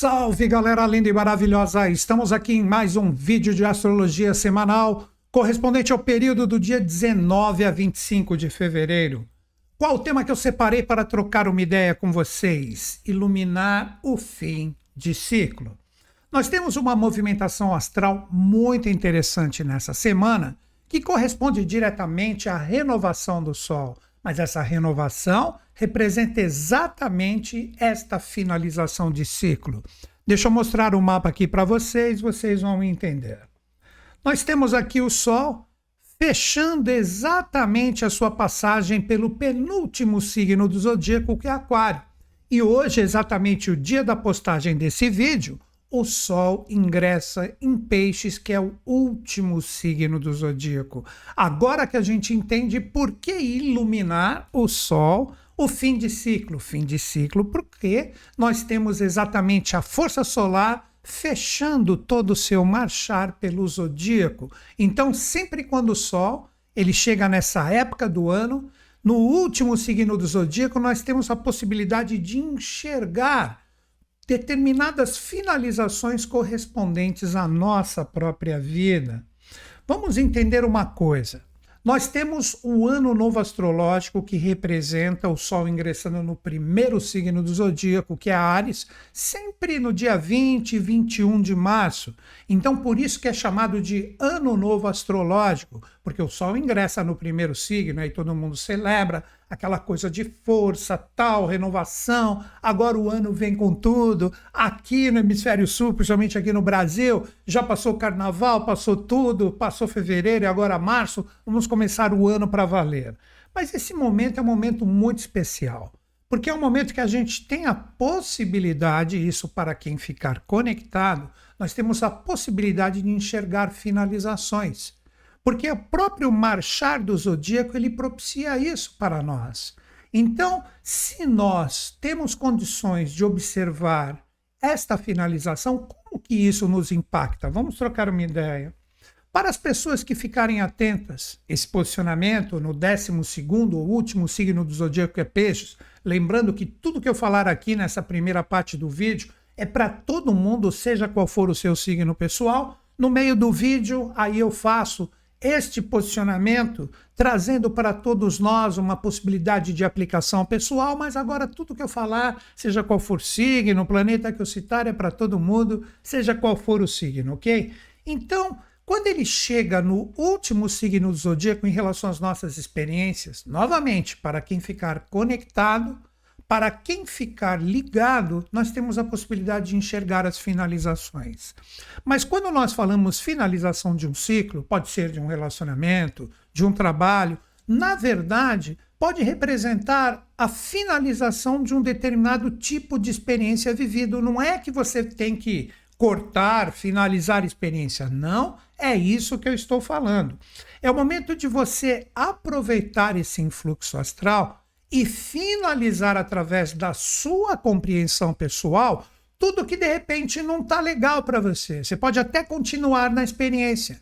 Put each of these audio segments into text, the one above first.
Salve galera linda e maravilhosa! Estamos aqui em mais um vídeo de astrologia semanal correspondente ao período do dia 19 a 25 de fevereiro. Qual o tema que eu separei para trocar uma ideia com vocês? Iluminar o fim de ciclo. Nós temos uma movimentação astral muito interessante nessa semana que corresponde diretamente à renovação do Sol mas essa renovação representa exatamente esta finalização de ciclo. Deixa eu mostrar o mapa aqui para vocês, vocês vão entender. Nós temos aqui o Sol fechando exatamente a sua passagem pelo penúltimo signo do zodíaco, que é Aquário. E hoje, exatamente o dia da postagem desse vídeo, o Sol ingressa em Peixes, que é o último signo do zodíaco. Agora que a gente entende por que iluminar o Sol, o fim de ciclo. Fim de ciclo, porque nós temos exatamente a força solar fechando todo o seu marchar pelo zodíaco. Então, sempre quando o Sol ele chega nessa época do ano, no último signo do zodíaco, nós temos a possibilidade de enxergar determinadas finalizações correspondentes à nossa própria vida. Vamos entender uma coisa. Nós temos o ano novo astrológico que representa o Sol ingressando no primeiro signo do zodíaco, que é Ares, sempre no dia 20 e 21 de março. Então, por isso que é chamado de ano novo astrológico, porque o Sol ingressa no primeiro signo e todo mundo celebra aquela coisa de força, tal, renovação. Agora o ano vem com tudo. Aqui no hemisfério sul, principalmente aqui no Brasil, já passou o carnaval, passou tudo, passou fevereiro e agora março, vamos começar o ano para valer. Mas esse momento é um momento muito especial, porque é um momento que a gente tem a possibilidade, isso para quem ficar conectado, nós temos a possibilidade de enxergar finalizações. Porque o próprio marchar do zodíaco ele propicia isso para nós. Então, se nós temos condições de observar esta finalização, como que isso nos impacta? Vamos trocar uma ideia. Para as pessoas que ficarem atentas, esse posicionamento no 12 ou último signo do zodíaco é Peixes, lembrando que tudo que eu falar aqui nessa primeira parte do vídeo é para todo mundo, seja qual for o seu signo pessoal. No meio do vídeo, aí eu faço este posicionamento trazendo para todos nós uma possibilidade de aplicação pessoal, mas agora tudo que eu falar, seja qual for o signo, o planeta que eu citar é para todo mundo, seja qual for o signo, ok? Então, quando ele chega no último signo do zodíaco em relação às nossas experiências, novamente, para quem ficar conectado, para quem ficar ligado, nós temos a possibilidade de enxergar as finalizações. Mas quando nós falamos finalização de um ciclo, pode ser de um relacionamento, de um trabalho, na verdade, pode representar a finalização de um determinado tipo de experiência vivido. Não é que você tem que cortar, finalizar a experiência. Não é isso que eu estou falando. É o momento de você aproveitar esse influxo astral e finalizar através da sua compreensão pessoal tudo que de repente não está legal para você. Você pode até continuar na experiência,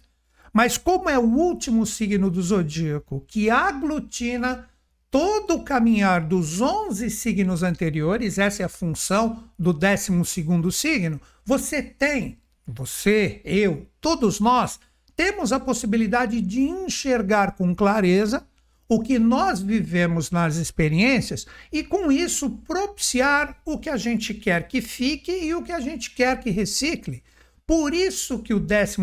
mas como é o último signo do zodíaco que aglutina todo o caminhar dos 11 signos anteriores, essa é a função do 12 signo, você tem, você, eu, todos nós, temos a possibilidade de enxergar com clareza o que nós vivemos nas experiências e, com isso, propiciar o que a gente quer que fique e o que a gente quer que recicle. Por isso que o 12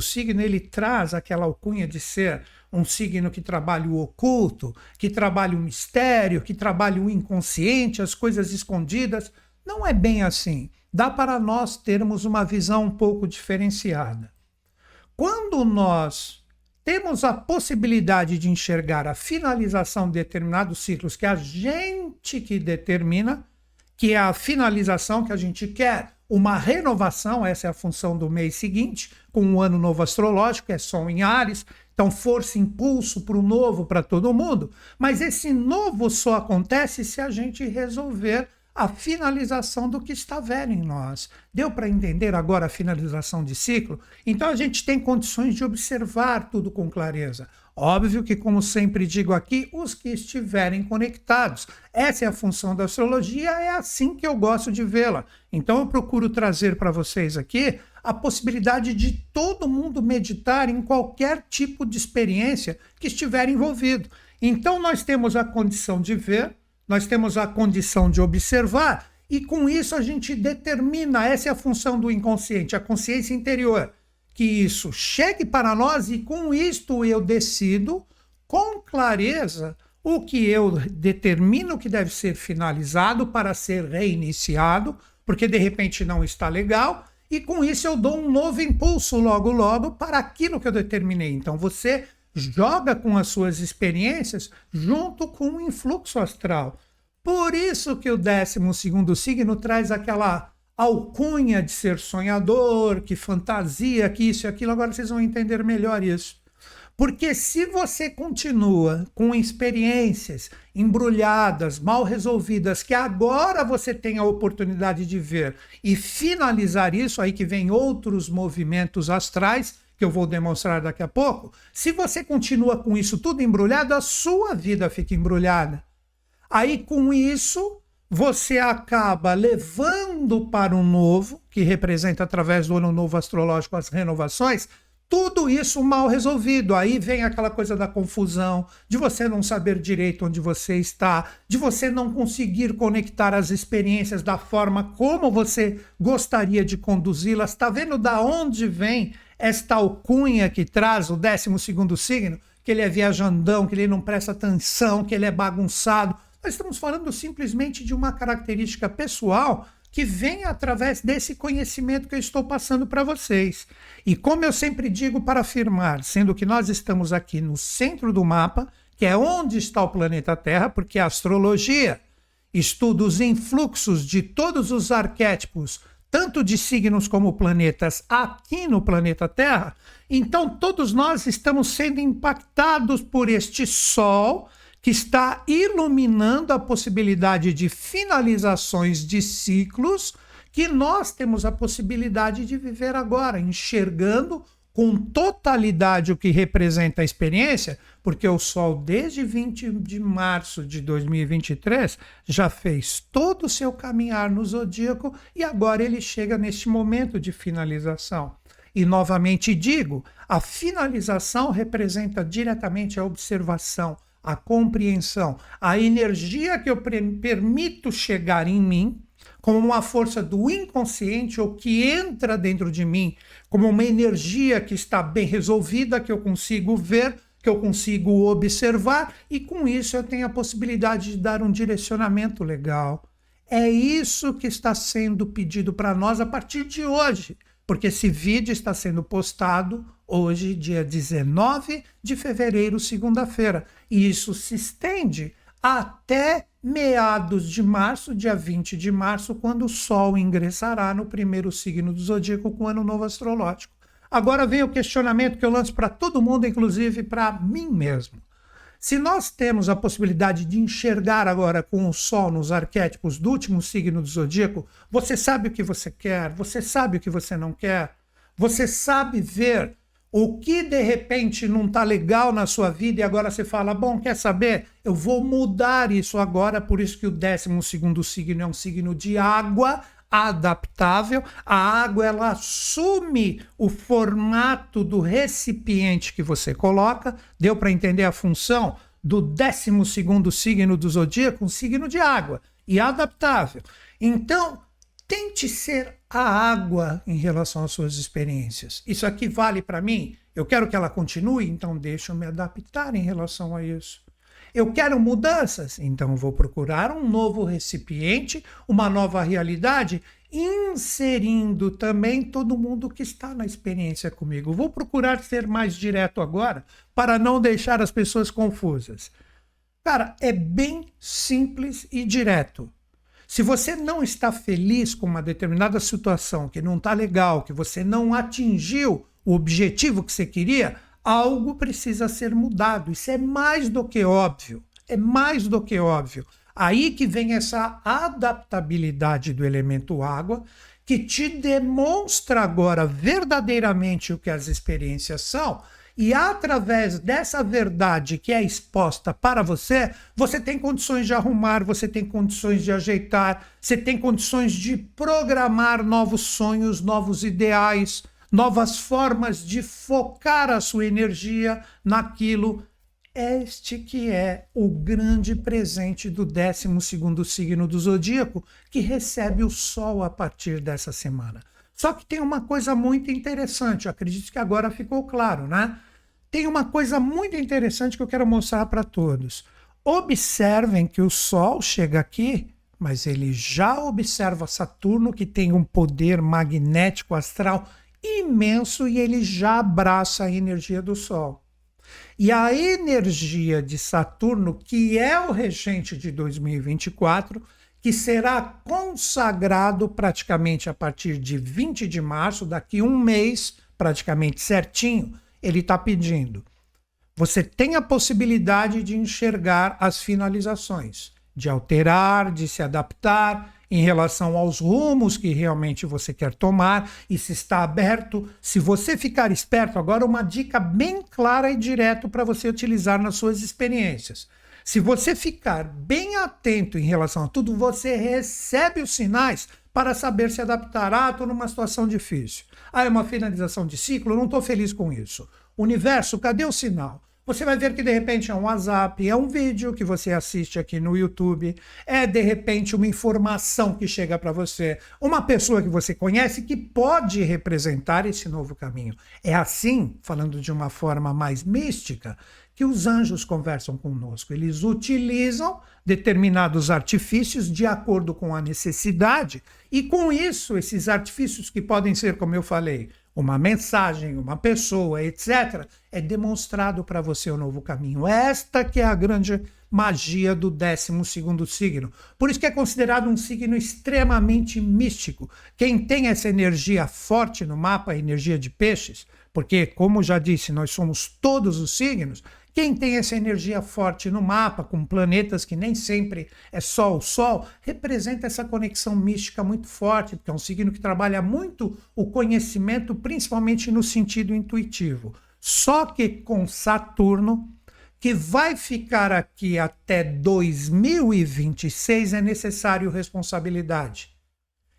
signo ele traz aquela alcunha de ser um signo que trabalha o oculto, que trabalha o mistério, que trabalha o inconsciente, as coisas escondidas. Não é bem assim. Dá para nós termos uma visão um pouco diferenciada. Quando nós temos a possibilidade de enxergar a finalização de determinados ciclos que a gente que determina, que é a finalização que a gente quer, uma renovação, essa é a função do mês seguinte, com o um ano novo astrológico, é Sol em Ares, então força, impulso para o novo para todo mundo, mas esse novo só acontece se a gente resolver a finalização do que está velho em nós. Deu para entender agora a finalização de ciclo? Então a gente tem condições de observar tudo com clareza. Óbvio que, como sempre digo aqui, os que estiverem conectados. Essa é a função da astrologia, é assim que eu gosto de vê-la. Então eu procuro trazer para vocês aqui a possibilidade de todo mundo meditar em qualquer tipo de experiência que estiver envolvido. Então nós temos a condição de ver, nós temos a condição de observar, e com isso a gente determina, essa é a função do inconsciente, a consciência interior que isso chegue para nós e com isto eu decido com clareza o que eu determino que deve ser finalizado para ser reiniciado, porque de repente não está legal, e com isso eu dou um novo impulso logo logo para aquilo que eu determinei. Então você joga com as suas experiências junto com o influxo astral. Por isso que o décimo segundo signo traz aquela alcunha de ser sonhador, que fantasia, que isso e aquilo. Agora vocês vão entender melhor isso. Porque se você continua com experiências embrulhadas, mal resolvidas, que agora você tem a oportunidade de ver e finalizar isso, aí que vem outros movimentos astrais, que eu vou demonstrar daqui a pouco. Se você continua com isso tudo embrulhado, a sua vida fica embrulhada. Aí com isso, você acaba levando para o novo, que representa através do ano novo astrológico as renovações, tudo isso mal resolvido. Aí vem aquela coisa da confusão, de você não saber direito onde você está, de você não conseguir conectar as experiências da forma como você gostaria de conduzi-las. Está vendo da onde vem esta alcunha que traz o 12 segundo signo? Que ele é viajandão, que ele não presta atenção, que ele é bagunçado nós estamos falando simplesmente de uma característica pessoal que vem através desse conhecimento que eu estou passando para vocês. E como eu sempre digo para afirmar, sendo que nós estamos aqui no centro do mapa, que é onde está o planeta Terra, porque a astrologia estuda os influxos de todos os arquétipos, tanto de signos como planetas, aqui no planeta Terra, então todos nós estamos sendo impactados por este Sol que está iluminando a possibilidade de finalizações de ciclos que nós temos a possibilidade de viver agora, enxergando com totalidade o que representa a experiência, porque o Sol, desde 20 de março de 2023, já fez todo o seu caminhar no zodíaco e agora ele chega neste momento de finalização. E novamente digo, a finalização representa diretamente a observação, a compreensão, a energia que eu permito chegar em mim, como uma força do inconsciente ou que entra dentro de mim, como uma energia que está bem resolvida, que eu consigo ver, que eu consigo observar, e com isso eu tenho a possibilidade de dar um direcionamento legal. É isso que está sendo pedido para nós a partir de hoje, porque esse vídeo está sendo postado hoje, dia 19 de fevereiro, segunda-feira. E isso se estende até meados de março, dia 20 de março, quando o Sol ingressará no primeiro signo do zodíaco com o ano novo astrológico. Agora vem o questionamento que eu lanço para todo mundo, inclusive para mim mesmo. Se nós temos a possibilidade de enxergar agora com o Sol nos arquétipos do último signo do zodíaco, você sabe o que você quer, você sabe o que você não quer, você sabe ver o que de repente não está legal na sua vida e agora você fala, bom, quer saber? Eu vou mudar isso agora, por isso que o 12 segundo signo é um signo de água adaptável. A água ela assume o formato do recipiente que você coloca. Deu para entender a função do 12 segundo signo do zodíaco, um signo de água e adaptável. Então, Tente ser a água em relação às suas experiências. Isso aqui vale para mim? Eu quero que ela continue, então deixa eu me adaptar em relação a isso. Eu quero mudanças, então vou procurar um novo recipiente, uma nova realidade, inserindo também todo mundo que está na experiência comigo. Vou procurar ser mais direto agora para não deixar as pessoas confusas. Cara, é bem simples e direto. Se você não está feliz com uma determinada situação, que não está legal, que você não atingiu o objetivo que você queria, algo precisa ser mudado. Isso é mais do que óbvio. É mais do que óbvio. Aí que vem essa adaptabilidade do elemento água, que te demonstra agora verdadeiramente o que as experiências são E através dessa verdade que é exposta para você, você tem condições de arrumar, você tem condições de ajeitar, você tem condições de programar novos sonhos, novos ideais, novas formas de focar a sua energia naquilo. Este que é o grande presente do 12 signo do zodíaco, que recebe o Sol a partir dessa semana. Só que tem uma coisa muito interessante, acredito que agora ficou claro, né? Tem uma coisa muito interessante que eu quero mostrar para todos. Observem que o Sol chega aqui, mas ele já observa Saturno, que tem um poder magnético astral imenso, e ele já abraça a energia do Sol. E a energia de Saturno, que é o regente de 2024, que será consagrado praticamente a partir de 20 de março, daqui um mês, praticamente certinho, ele está pedindo. Você tem a possibilidade de enxergar as finalizações, de alterar, de se adaptar em relação aos rumos que realmente você quer tomar e se está aberto. Se você ficar esperto, agora uma dica bem clara e direta para você utilizar nas suas experiências. Se você ficar bem atento em relação a tudo, você recebe os sinais para saber se adaptar. Ah, estou numa situação difícil. Ah, é uma finalização de ciclo, não estou feliz com isso. Universo, cadê o sinal? Você vai ver que de repente é um WhatsApp, é um vídeo que você assiste aqui no YouTube, é de repente uma informação que chega para você, uma pessoa que você conhece que pode representar esse novo caminho. É assim, falando de uma forma mais mística, que os anjos conversam conosco. Eles utilizam determinados artifícios de acordo com a necessidade, e com isso, esses artifícios que podem ser, como eu falei, uma mensagem, uma pessoa, etc., é demonstrado para você o novo caminho. Esta que é a grande magia do 12 signo. Por isso que é considerado um signo extremamente místico. Quem tem essa energia forte no mapa, energia de peixes, porque, como já disse, nós somos todos os signos, quem tem essa energia forte no mapa, com planetas que nem sempre é só o Sol, representa essa conexão mística muito forte, porque é um signo que trabalha muito o conhecimento, principalmente no sentido intuitivo. Só que com Saturno, que vai ficar aqui até 2026, é necessário responsabilidade.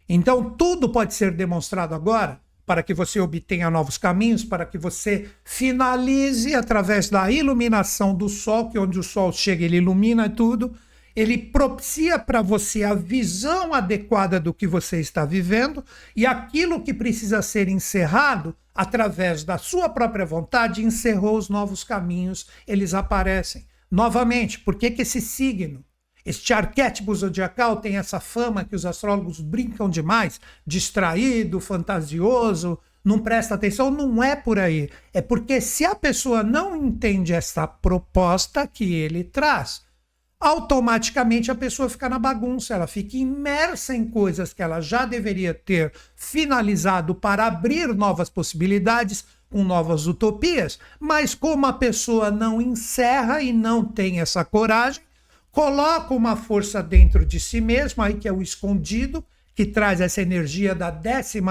Então, tudo pode ser demonstrado agora para que você obtenha novos caminhos, para que você finalize através da iluminação do sol, que onde o sol chega, ele ilumina tudo. Ele propicia para você a visão adequada do que você está vivendo e aquilo que precisa ser encerrado, através da sua própria vontade, encerrou os novos caminhos, eles aparecem. Novamente, por que, que esse signo este arquétipo zodiacal tem essa fama que os astrólogos brincam demais, distraído, fantasioso, não presta atenção. Não é por aí. É porque se a pessoa não entende essa proposta que ele traz, automaticamente a pessoa fica na bagunça, ela fica imersa em coisas que ela já deveria ter finalizado para abrir novas possibilidades com novas utopias, mas como a pessoa não encerra e não tem essa coragem, coloca uma força dentro de si mesmo, aí que é o escondido, que traz essa energia da 12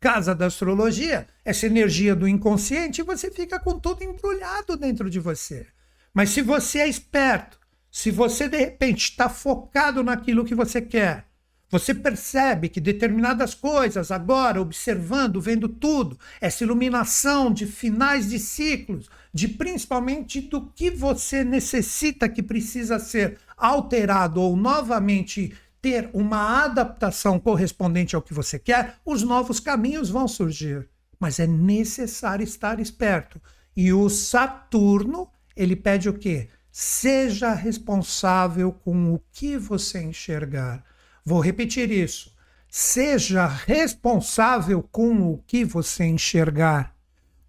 casa da astrologia, essa energia do inconsciente, e você fica com tudo embrulhado dentro de você. Mas se você é esperto, se você de repente está focado naquilo que você quer, você percebe que determinadas coisas, agora, observando, vendo tudo, essa iluminação de finais de ciclos, de principalmente do que você necessita que precisa ser alterado ou novamente ter uma adaptação correspondente ao que você quer, os novos caminhos vão surgir. Mas é necessário estar esperto. E o Saturno, ele pede o quê? Seja responsável com o que você enxergar. Vou repetir isso. Seja responsável com o que você enxergar.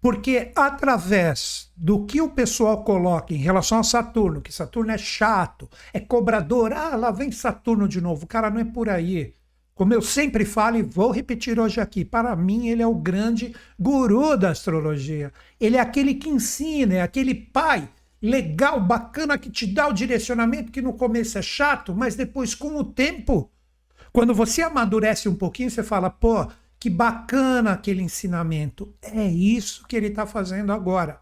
Porque através do que o pessoal coloca em relação a Saturno, que Saturno é chato, é cobrador, ah, lá vem Saturno de novo. Cara, não é por aí. Como eu sempre falo e vou repetir hoje aqui, para mim ele é o grande guru da astrologia. Ele é aquele que ensina, é aquele pai legal, bacana que te dá o direcionamento que no começo é chato, mas depois com o tempo quando você amadurece um pouquinho, você fala, pô, que bacana aquele ensinamento. É isso que ele está fazendo agora.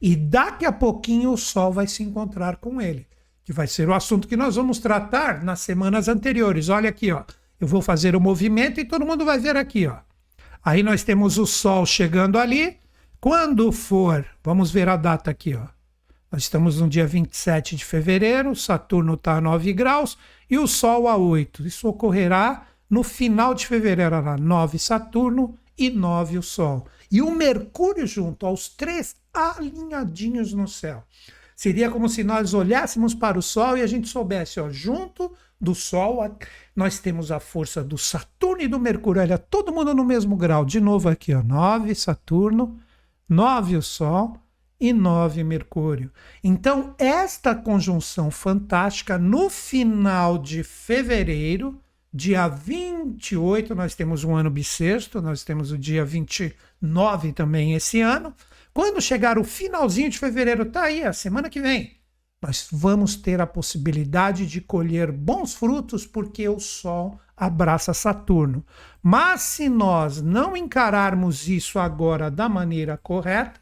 E daqui a pouquinho o Sol vai se encontrar com ele, que vai ser o assunto que nós vamos tratar nas semanas anteriores. Olha aqui, ó. Eu vou fazer o movimento e todo mundo vai ver aqui, ó. Aí nós temos o Sol chegando ali. Quando for, vamos ver a data aqui, ó. Nós estamos no dia 27 de fevereiro, Saturno está a 9 graus e o Sol a 8. Isso ocorrerá no final de fevereiro, lá, 9 Saturno e 9 o Sol. E o Mercúrio junto aos três alinhadinhos no céu. Seria como se nós olhássemos para o Sol e a gente soubesse, ó, junto do Sol, nós temos a força do Saturno e do Mercúrio. Olha, todo mundo no mesmo grau. De novo aqui, ó, 9 Saturno, 9 o Sol e 9 Mercúrio. Então, esta conjunção fantástica, no final de fevereiro, dia 28, nós temos um ano bissexto, nós temos o dia 29 também esse ano. Quando chegar o finalzinho de fevereiro, tá aí, a semana que vem, nós vamos ter a possibilidade de colher bons frutos porque o Sol abraça Saturno. Mas se nós não encararmos isso agora da maneira correta,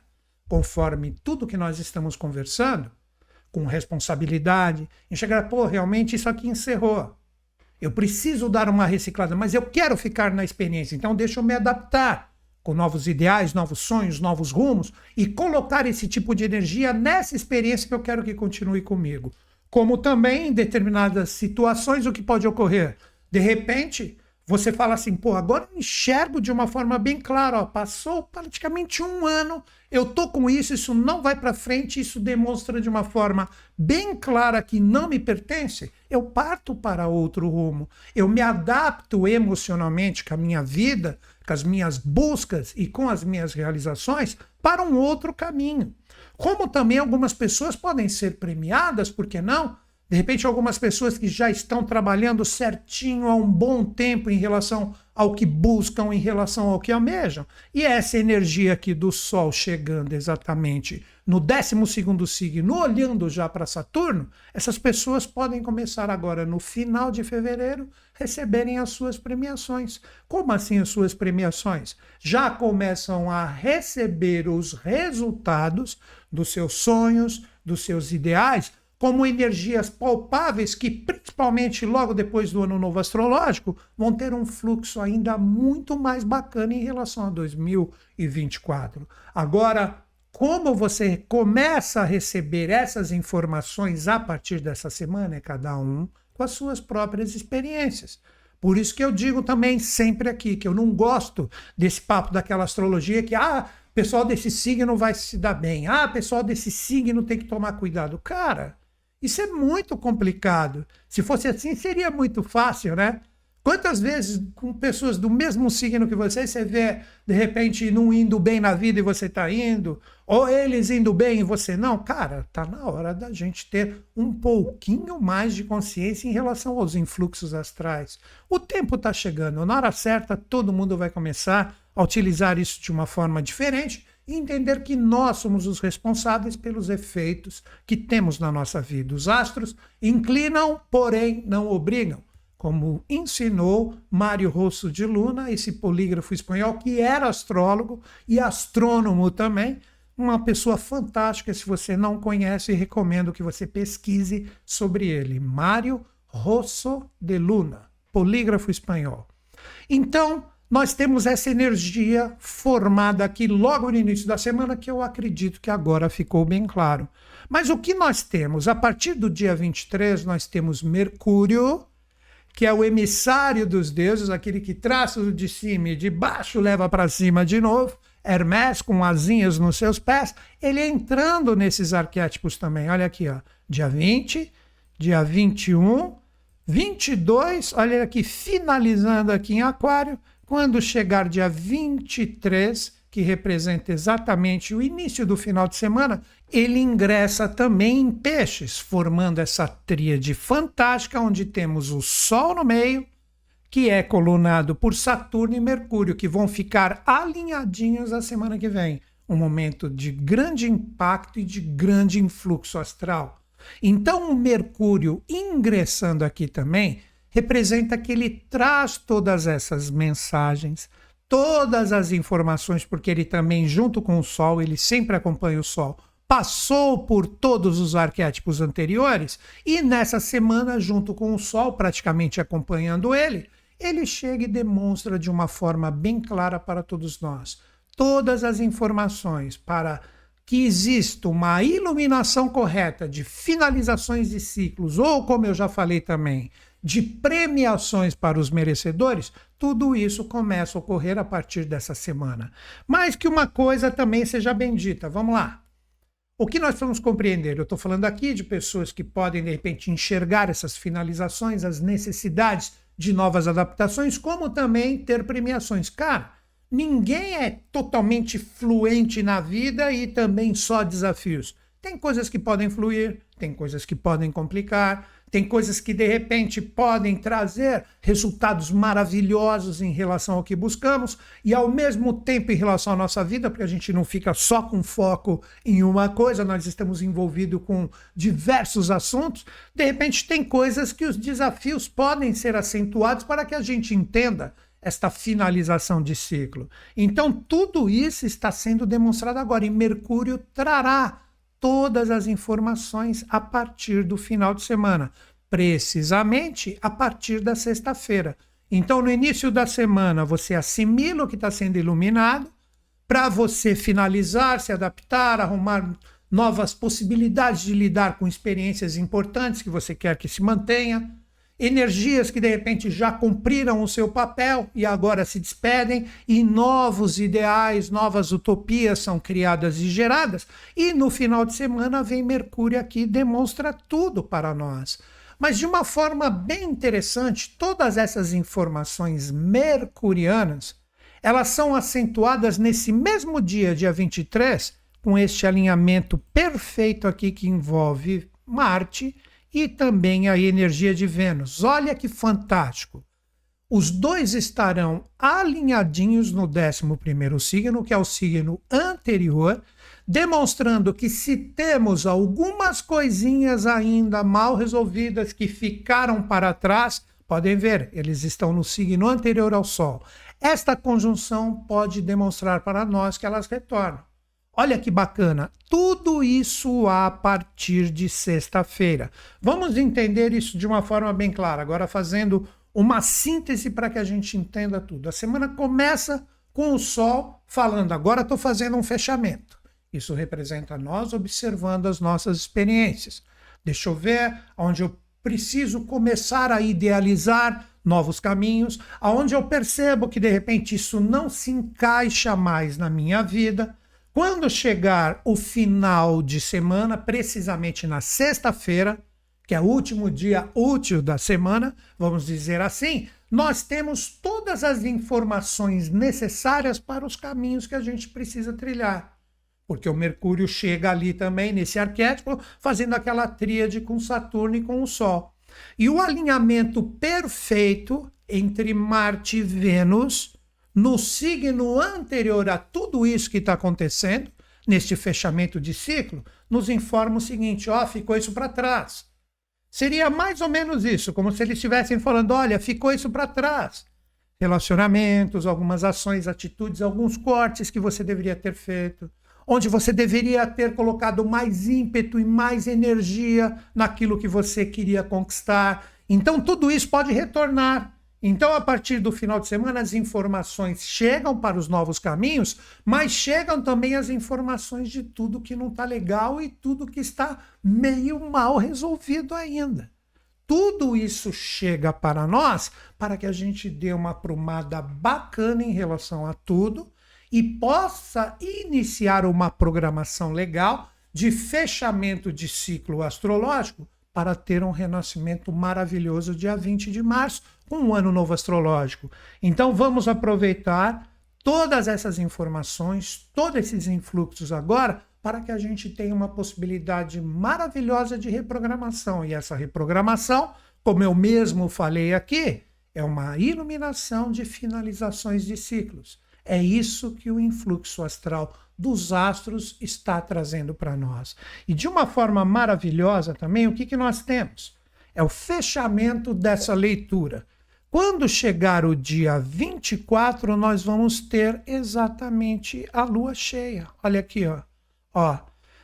conforme tudo que nós estamos conversando, com responsabilidade, enxergar, pô, realmente isso aqui encerrou. Eu preciso dar uma reciclada, mas eu quero ficar na experiência, então deixa eu me adaptar com novos ideais, novos sonhos, novos rumos e colocar esse tipo de energia nessa experiência que eu quero que continue comigo. Como também em determinadas situações o que pode ocorrer? De repente, você fala assim, pô, agora eu enxergo de uma forma bem clara, ó, passou praticamente um ano, eu tô com isso, isso não vai para frente, isso demonstra de uma forma bem clara que não me pertence, eu parto para outro rumo, eu me adapto emocionalmente com a minha vida, com as minhas buscas e com as minhas realizações para um outro caminho. Como também algumas pessoas podem ser premiadas, por que não? De repente, algumas pessoas que já estão trabalhando certinho há um bom tempo em relação ao que buscam, em relação ao que almejam. E essa energia aqui do Sol chegando exatamente no 12 signo, olhando já para Saturno, essas pessoas podem começar agora, no final de fevereiro, receberem as suas premiações. Como assim as suas premiações? Já começam a receber os resultados dos seus sonhos, dos seus ideais como energias palpáveis que, principalmente logo depois do ano novo astrológico, vão ter um fluxo ainda muito mais bacana em relação a 2024. Agora, como você começa a receber essas informações a partir dessa semana, é cada um com as suas próprias experiências. Por isso que eu digo também sempre aqui que eu não gosto desse papo daquela astrologia que ah, pessoal desse signo vai se dar bem. Ah, pessoal desse signo tem que tomar cuidado. Cara, isso é muito complicado. Se fosse assim, seria muito fácil, né? Quantas vezes com pessoas do mesmo signo que você, você vê, de repente, não indo bem na vida e você está indo, ou eles indo bem e você não? Cara, tá na hora da gente ter um pouquinho mais de consciência em relação aos influxos astrais. O tempo está chegando, na hora certa, todo mundo vai começar a utilizar isso de uma forma diferente e entender que nós somos os responsáveis pelos efeitos que temos na nossa vida. Os astros inclinam, porém não obrigam, como ensinou Mário Rosso de Luna, esse polígrafo espanhol que era astrólogo e astrônomo também, uma pessoa fantástica. Se você não conhece, recomendo que você pesquise sobre ele. Mário Rosso de Luna, polígrafo espanhol. Então, nós temos essa energia formada aqui logo no início da semana, que eu acredito que agora ficou bem claro. Mas o que nós temos? A partir do dia 23, nós temos Mercúrio, que é o emissário dos deuses, aquele que traça de cima e de baixo leva para cima de novo. Hermes com asinhas nos seus pés, ele entrando nesses arquétipos também. Olha aqui, ó, dia 20, dia 21, 22, olha aqui, finalizando aqui em Aquário, quando chegar dia 23, que representa exatamente o início do final de semana, ele ingressa também em Peixes, formando essa tríade fantástica onde temos o Sol no meio, que é colunado por Saturno e Mercúrio, que vão ficar alinhadinhos a semana que vem. Um momento de grande impacto e de grande influxo astral. Então, o Mercúrio ingressando aqui também representa que ele traz todas essas mensagens, todas as informações, porque ele também, junto com o Sol, ele sempre acompanha o Sol, passou por todos os arquétipos anteriores e nessa semana, junto com o Sol, praticamente acompanhando ele, ele chega e demonstra de uma forma bem clara para todos nós. Todas as informações para que exista uma iluminação correta de finalizações de ciclos, ou como eu já falei também, de premiações para os merecedores, tudo isso começa a ocorrer a partir dessa semana. Mas que uma coisa também seja bendita. Vamos lá. O que nós vamos compreender? Eu estou falando aqui de pessoas que podem, de repente, enxergar essas finalizações, as necessidades de novas adaptações, como também ter premiações. Cara, ninguém é totalmente fluente na vida e também só desafios. Tem coisas que podem fluir, tem coisas que podem complicar, tem coisas que de repente podem trazer resultados maravilhosos em relação ao que buscamos e ao mesmo tempo em relação à nossa vida, porque a gente não fica só com foco em uma coisa, nós estamos envolvidos com diversos assuntos. De repente tem coisas que os desafios podem ser acentuados para que a gente entenda esta finalização de ciclo. Então tudo isso está sendo demonstrado agora e Mercúrio trará todas as informações a partir do final de semana, precisamente a partir da sexta-feira. Então, no início da semana, você assimila o que está sendo iluminado, para você finalizar, se adaptar, arrumar novas possibilidades de lidar com experiências importantes que você quer que se mantenha energias que de repente já cumpriram o seu papel e agora se despedem, e novos ideais, novas utopias são criadas e geradas, e no final de semana vem Mercúrio aqui e demonstra tudo para nós. Mas de uma forma bem interessante, todas essas informações mercurianas, elas são acentuadas nesse mesmo dia, dia 23, com este alinhamento perfeito aqui que envolve Marte e também a energia de Vênus. Olha que fantástico! Os dois estarão alinhadinhos no 11 signo, que é o signo anterior, demonstrando que se temos algumas coisinhas ainda mal resolvidas que ficaram para trás, podem ver, eles estão no signo anterior ao Sol. Esta conjunção pode demonstrar para nós que elas retornam. Olha que bacana, tudo isso a partir de sexta-feira. Vamos entender isso de uma forma bem clara, agora fazendo uma síntese para que a gente entenda tudo. A semana começa com o Sol falando, agora estou fazendo um fechamento. Isso representa nós observando as nossas experiências. Deixa eu ver onde eu preciso começar a idealizar novos caminhos, aonde eu percebo que de repente isso não se encaixa mais na minha vida quando chegar o final de semana, precisamente na sexta-feira, que é o último dia útil da semana, vamos dizer assim, nós temos todas as informações necessárias para os caminhos que a gente precisa trilhar. Porque o Mercúrio chega ali também, nesse arquétipo, fazendo aquela tríade com Saturno e com o Sol. E o alinhamento perfeito entre Marte e Vênus no signo anterior a tudo isso que está acontecendo, neste fechamento de ciclo, nos informa o seguinte: ó, ficou isso para trás. Seria mais ou menos isso, como se eles estivessem falando: olha, ficou isso para trás. Relacionamentos, algumas ações, atitudes, alguns cortes que você deveria ter feito, onde você deveria ter colocado mais ímpeto e mais energia naquilo que você queria conquistar. Então, tudo isso pode retornar então, a partir do final de semana, as informações chegam para os novos caminhos, mas chegam também as informações de tudo que não está legal e tudo que está meio mal resolvido ainda. Tudo isso chega para nós para que a gente dê uma aprumada bacana em relação a tudo e possa iniciar uma programação legal de fechamento de ciclo astrológico para ter um renascimento maravilhoso dia 20 de março, com um ano novo astrológico. Então vamos aproveitar todas essas informações, todos esses influxos agora, para que a gente tenha uma possibilidade maravilhosa de reprogramação. E essa reprogramação, como eu mesmo falei aqui, é uma iluminação de finalizações de ciclos. É isso que o influxo astral dos astros está trazendo para nós. E de uma forma maravilhosa também, o que, que nós temos? É o fechamento dessa leitura. Quando chegar o dia 24, nós vamos ter exatamente a lua cheia. Olha aqui, ó. Ó,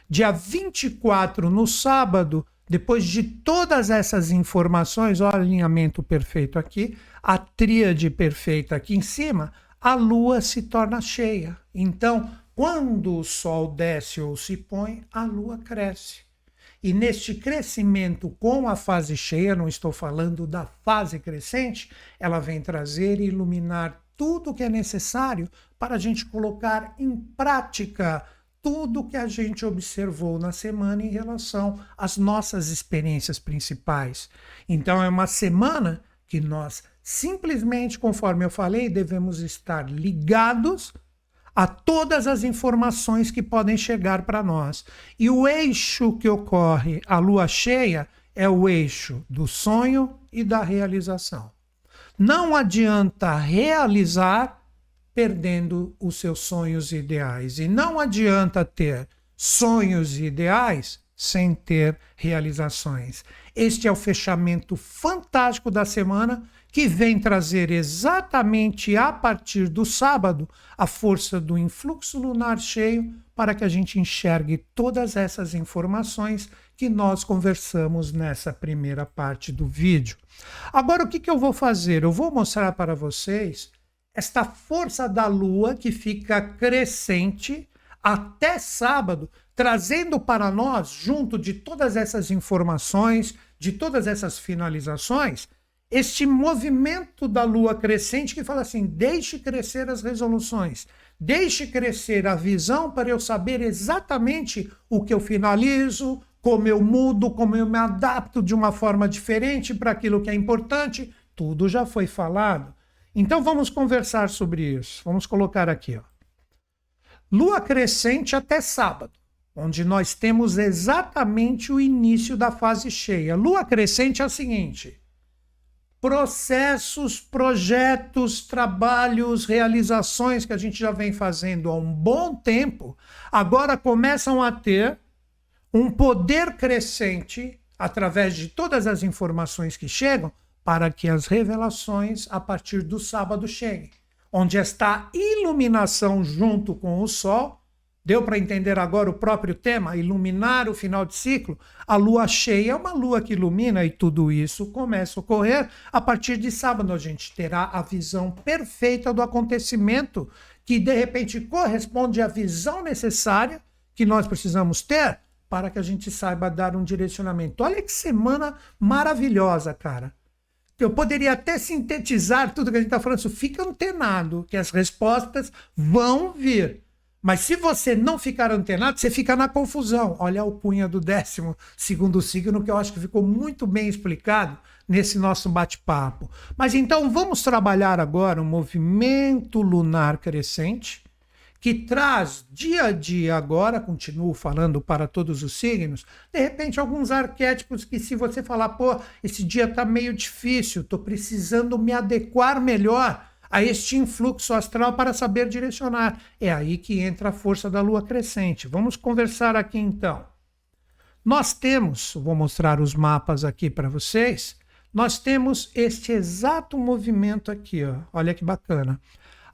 dia 24 no sábado, depois de todas essas informações, ó, alinhamento perfeito aqui, a tríade perfeita aqui em cima, a lua se torna cheia. Então, quando o sol desce ou se põe, a lua cresce. E neste crescimento com a fase cheia, não estou falando da fase crescente, ela vem trazer e iluminar tudo o que é necessário para a gente colocar em prática tudo que a gente observou na semana em relação às nossas experiências principais. Então, é uma semana que nós simplesmente, conforme eu falei, devemos estar ligados a todas as informações que podem chegar para nós. E o eixo que ocorre a lua cheia é o eixo do sonho e da realização. Não adianta realizar perdendo os seus sonhos e ideais. E não adianta ter sonhos e ideais sem ter realizações. Este é o fechamento fantástico da semana que vem trazer exatamente a partir do sábado a força do influxo lunar cheio para que a gente enxergue todas essas informações que nós conversamos nessa primeira parte do vídeo. Agora, o que, que eu vou fazer? Eu vou mostrar para vocês esta força da lua que fica crescente até sábado, trazendo para nós, junto de todas essas informações, de todas essas finalizações, este movimento da lua crescente que fala assim: deixe crescer as resoluções, deixe crescer a visão para eu saber exatamente o que eu finalizo, como eu mudo, como eu me adapto de uma forma diferente para aquilo que é importante. Tudo já foi falado. Então vamos conversar sobre isso. Vamos colocar aqui, ó. Lua crescente até sábado, onde nós temos exatamente o início da fase cheia. Lua crescente é o seguinte: processos, projetos, trabalhos, realizações que a gente já vem fazendo há um bom tempo, agora começam a ter um poder crescente através de todas as informações que chegam para que as revelações a partir do sábado cheguem, onde esta iluminação junto com o sol Deu para entender agora o próprio tema? Iluminar o final de ciclo? A lua cheia é uma lua que ilumina e tudo isso começa a ocorrer a partir de sábado. A gente terá a visão perfeita do acontecimento que de repente corresponde à visão necessária que nós precisamos ter para que a gente saiba dar um direcionamento. Olha que semana maravilhosa, cara. Eu poderia até sintetizar tudo que a gente está falando. Fica antenado que as respostas vão vir. Mas se você não ficar antenado, você fica na confusão. Olha a alcunha do décimo segundo signo, que eu acho que ficou muito bem explicado nesse nosso bate-papo. Mas então vamos trabalhar agora o movimento lunar crescente, que traz dia a dia agora, continuo falando para todos os signos, de repente alguns arquétipos que se você falar, pô, esse dia está meio difícil, estou precisando me adequar melhor a este influxo astral para saber direcionar. É aí que entra a força da lua crescente. Vamos conversar aqui então. Nós temos, vou mostrar os mapas aqui para vocês. Nós temos este exato movimento aqui, ó. Olha que bacana.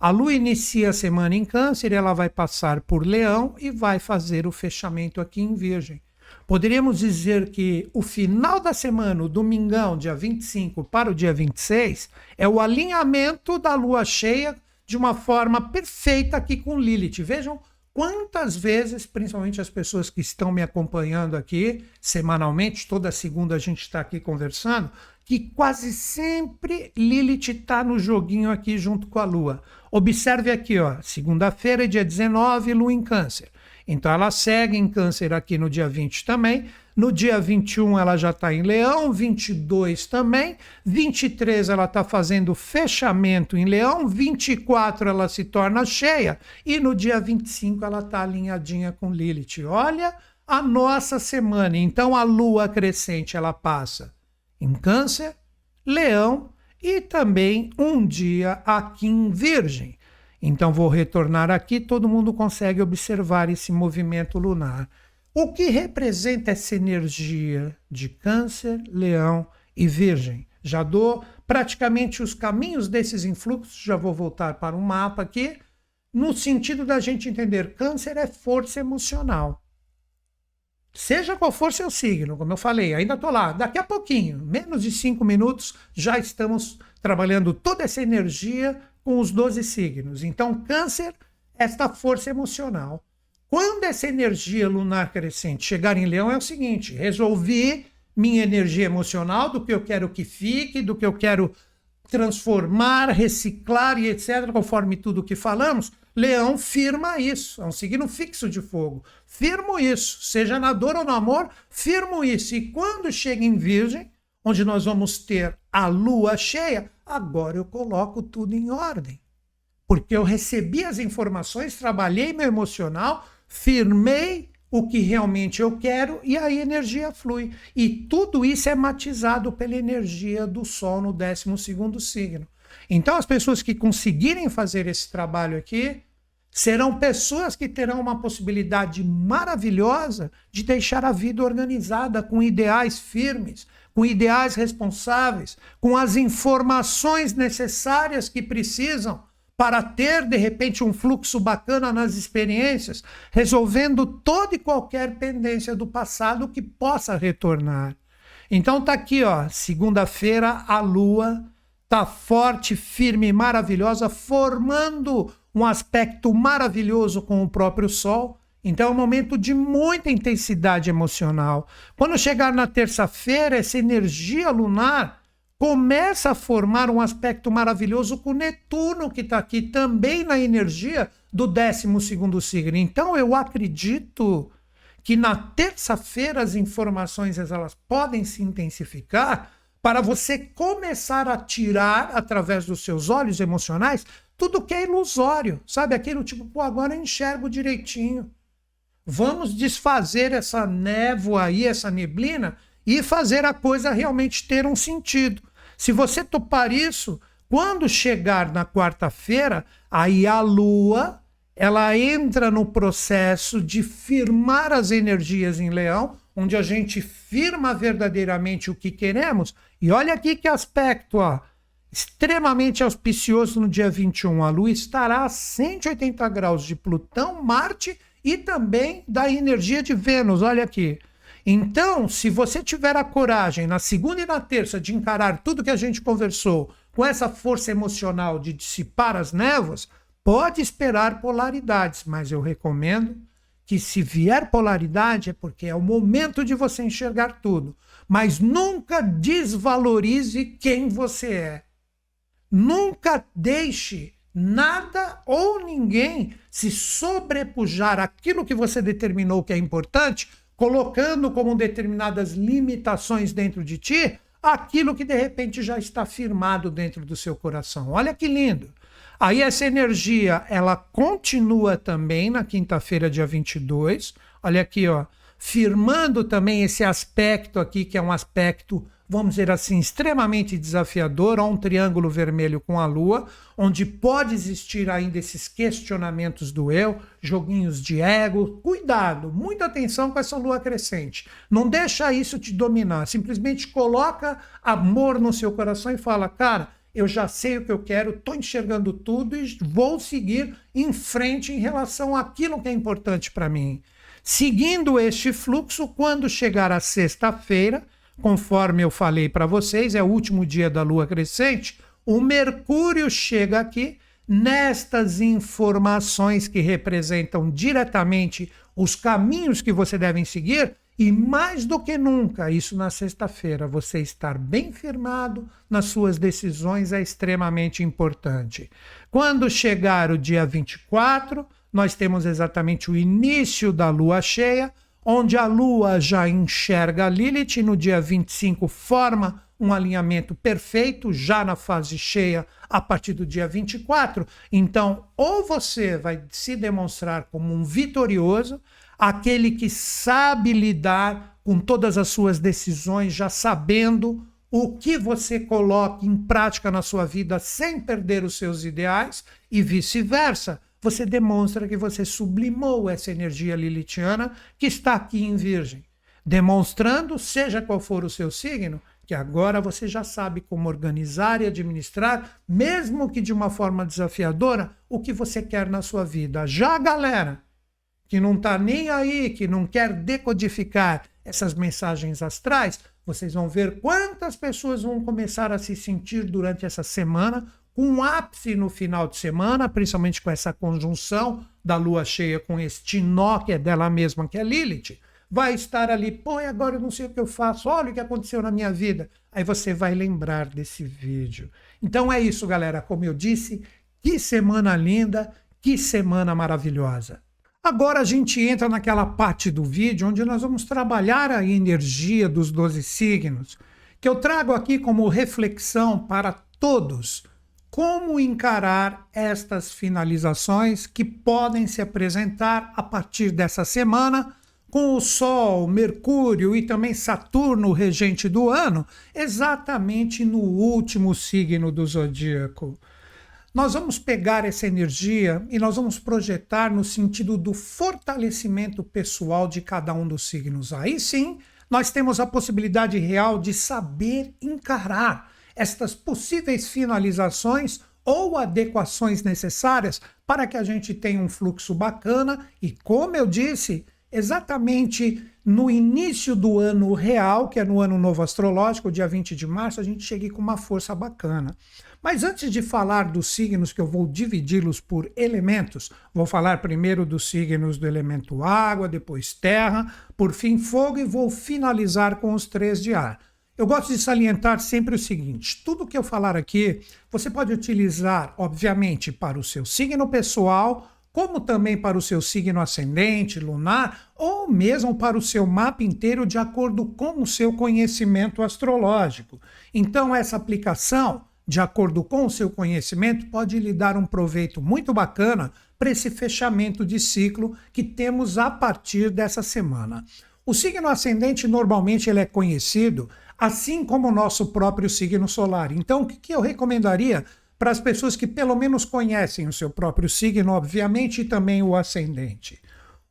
A lua inicia a semana em Câncer, ela vai passar por Leão e vai fazer o fechamento aqui em Virgem. Poderíamos dizer que o final da semana, o domingão, dia 25 para o dia 26, é o alinhamento da lua cheia de uma forma perfeita aqui com Lilith. Vejam quantas vezes, principalmente as pessoas que estão me acompanhando aqui semanalmente, toda segunda a gente está aqui conversando, que quase sempre Lilith está no joguinho aqui junto com a Lua. Observe aqui, ó, segunda-feira, dia 19, Lua em Câncer. Então ela segue em Câncer aqui no dia 20 também. No dia 21 ela já está em Leão, 22 também, 23 ela está fazendo fechamento em Leão, 24 ela se torna cheia e no dia 25 ela está alinhadinha com Lilith. Olha a nossa semana. Então a lua crescente ela passa em Câncer, Leão e também um dia aqui em Virgem. Então vou retornar aqui, todo mundo consegue observar esse movimento lunar. O que representa essa energia de Câncer, Leão e Virgem? Já dou praticamente os caminhos desses influxos, já vou voltar para um mapa aqui, no sentido da gente entender, câncer é força emocional. Seja qual for seu signo, como eu falei, ainda estou lá. Daqui a pouquinho, menos de cinco minutos, já estamos trabalhando toda essa energia com os 12 signos. Então, Câncer, esta força emocional. Quando essa energia lunar crescente chegar em Leão, é o seguinte: resolvi minha energia emocional do que eu quero que fique, do que eu quero transformar, reciclar e etc., conforme tudo que falamos. Leão firma isso, é um signo fixo de fogo. Firmo isso, seja na dor ou no amor, firmo isso. E quando chega em Virgem, onde nós vamos ter a lua cheia, agora eu coloco tudo em ordem. Porque eu recebi as informações, trabalhei meu emocional, firmei o que realmente eu quero e aí a energia flui. E tudo isso é matizado pela energia do Sol no 12 signo. Então, as pessoas que conseguirem fazer esse trabalho aqui serão pessoas que terão uma possibilidade maravilhosa de deixar a vida organizada, com ideais firmes, com ideais responsáveis, com as informações necessárias que precisam para ter, de repente, um fluxo bacana nas experiências, resolvendo toda e qualquer pendência do passado que possa retornar. Então tá aqui, ó, segunda-feira a lua tá forte, firme, maravilhosa, formando um aspecto maravilhoso com o próprio sol. Então é um momento de muita intensidade emocional. Quando chegar na terça-feira, essa energia lunar começa a formar um aspecto maravilhoso com Netuno, que está aqui também na energia do 12 signo. Então eu acredito que na terça-feira as informações elas podem se intensificar para você começar a tirar, através dos seus olhos emocionais, tudo que é ilusório. Sabe aquilo tipo, pô, agora eu enxergo direitinho. Vamos desfazer essa névoa aí, essa neblina, e fazer a coisa realmente ter um sentido. Se você topar isso, quando chegar na quarta-feira, aí a lua ela entra no processo de firmar as energias em Leão, onde a gente firma verdadeiramente o que queremos. E olha aqui que aspecto, ó, extremamente auspicioso no dia 21. A Lua estará a 180 graus de Plutão, Marte e também da energia de Vênus. Olha aqui. Então, se você tiver a coragem na segunda e na terça de encarar tudo que a gente conversou com essa força emocional de dissipar as névoas, Pode esperar polaridades, mas eu recomendo que se vier polaridade é porque é o momento de você enxergar tudo. Mas nunca desvalorize quem você é. Nunca deixe nada ou ninguém se sobrepujar aquilo que você determinou que é importante, colocando como determinadas limitações dentro de ti aquilo que de repente já está firmado dentro do seu coração. Olha que lindo. Aí essa energia, ela continua também na quinta-feira, dia 22. Olha aqui, ó, firmando também esse aspecto aqui, que é um aspecto, vamos dizer assim, extremamente desafiador, ó, um triângulo vermelho com a lua, onde pode existir ainda esses questionamentos do eu, joguinhos de ego. Cuidado, muita atenção com essa lua crescente. Não deixa isso te dominar, simplesmente coloca amor no seu coração e fala, cara, eu já sei o que eu quero, estou enxergando tudo e vou seguir em frente em relação àquilo que é importante para mim. Seguindo este fluxo, quando chegar a sexta-feira, conforme eu falei para vocês, é o último dia da lua crescente, o Mercúrio chega aqui nestas informações que representam diretamente os caminhos que você deve seguir e mais do que nunca, isso na sexta-feira, você estar bem firmado nas suas decisões é extremamente importante. Quando chegar o dia 24, nós temos exatamente o início da lua cheia, onde a lua já enxerga Lilith, no dia 25 forma um alinhamento perfeito, já na fase cheia, a partir do dia 24. Então, ou você vai se demonstrar como um vitorioso, aquele que sabe lidar com todas as suas decisões, já sabendo o que você coloca em prática na sua vida sem perder os seus ideais e vice-versa. Você demonstra que você sublimou essa energia lilitiana que está aqui em Virgem, demonstrando, seja qual for o seu signo, porque agora você já sabe como organizar e administrar, mesmo que de uma forma desafiadora, o que você quer na sua vida. Já, galera, que não está nem aí, que não quer decodificar essas mensagens astrais, vocês vão ver quantas pessoas vão começar a se sentir durante essa semana um ápice no final de semana, principalmente com essa conjunção da lua cheia com este nó que é dela mesma, que é Lilith vai estar ali, pô, e agora eu não sei o que eu faço, olha o que aconteceu na minha vida. Aí você vai lembrar desse vídeo. Então é isso, galera. Como eu disse, que semana linda, que semana maravilhosa. Agora a gente entra naquela parte do vídeo onde nós vamos trabalhar a energia dos 12 signos, que eu trago aqui como reflexão para todos. Como encarar estas finalizações que podem se apresentar a partir dessa semana com o Sol, Mercúrio e também Saturno, regente do ano, exatamente no último signo do zodíaco. Nós vamos pegar essa energia e nós vamos projetar no sentido do fortalecimento pessoal de cada um dos signos. Aí sim, nós temos a possibilidade real de saber encarar estas possíveis finalizações ou adequações necessárias para que a gente tenha um fluxo bacana e, como eu disse, exatamente no início do ano real, que é no ano novo astrológico, dia 20 de março, a gente chegue com uma força bacana. Mas antes de falar dos signos, que eu vou dividi-los por elementos, vou falar primeiro dos signos do elemento água, depois terra, por fim fogo e vou finalizar com os três de ar. Eu gosto de salientar sempre o seguinte: tudo que eu falar aqui, você pode utilizar, obviamente, para o seu signo pessoal como também para o seu signo ascendente, lunar, ou mesmo para o seu mapa inteiro de acordo com o seu conhecimento astrológico. Então, essa aplicação, de acordo com o seu conhecimento, pode lhe dar um proveito muito bacana para esse fechamento de ciclo que temos a partir dessa semana. O signo ascendente normalmente ele é conhecido assim como o nosso próprio signo solar. Então, o que eu recomendaria para as pessoas que pelo menos conhecem o seu próprio signo, obviamente, e também o ascendente.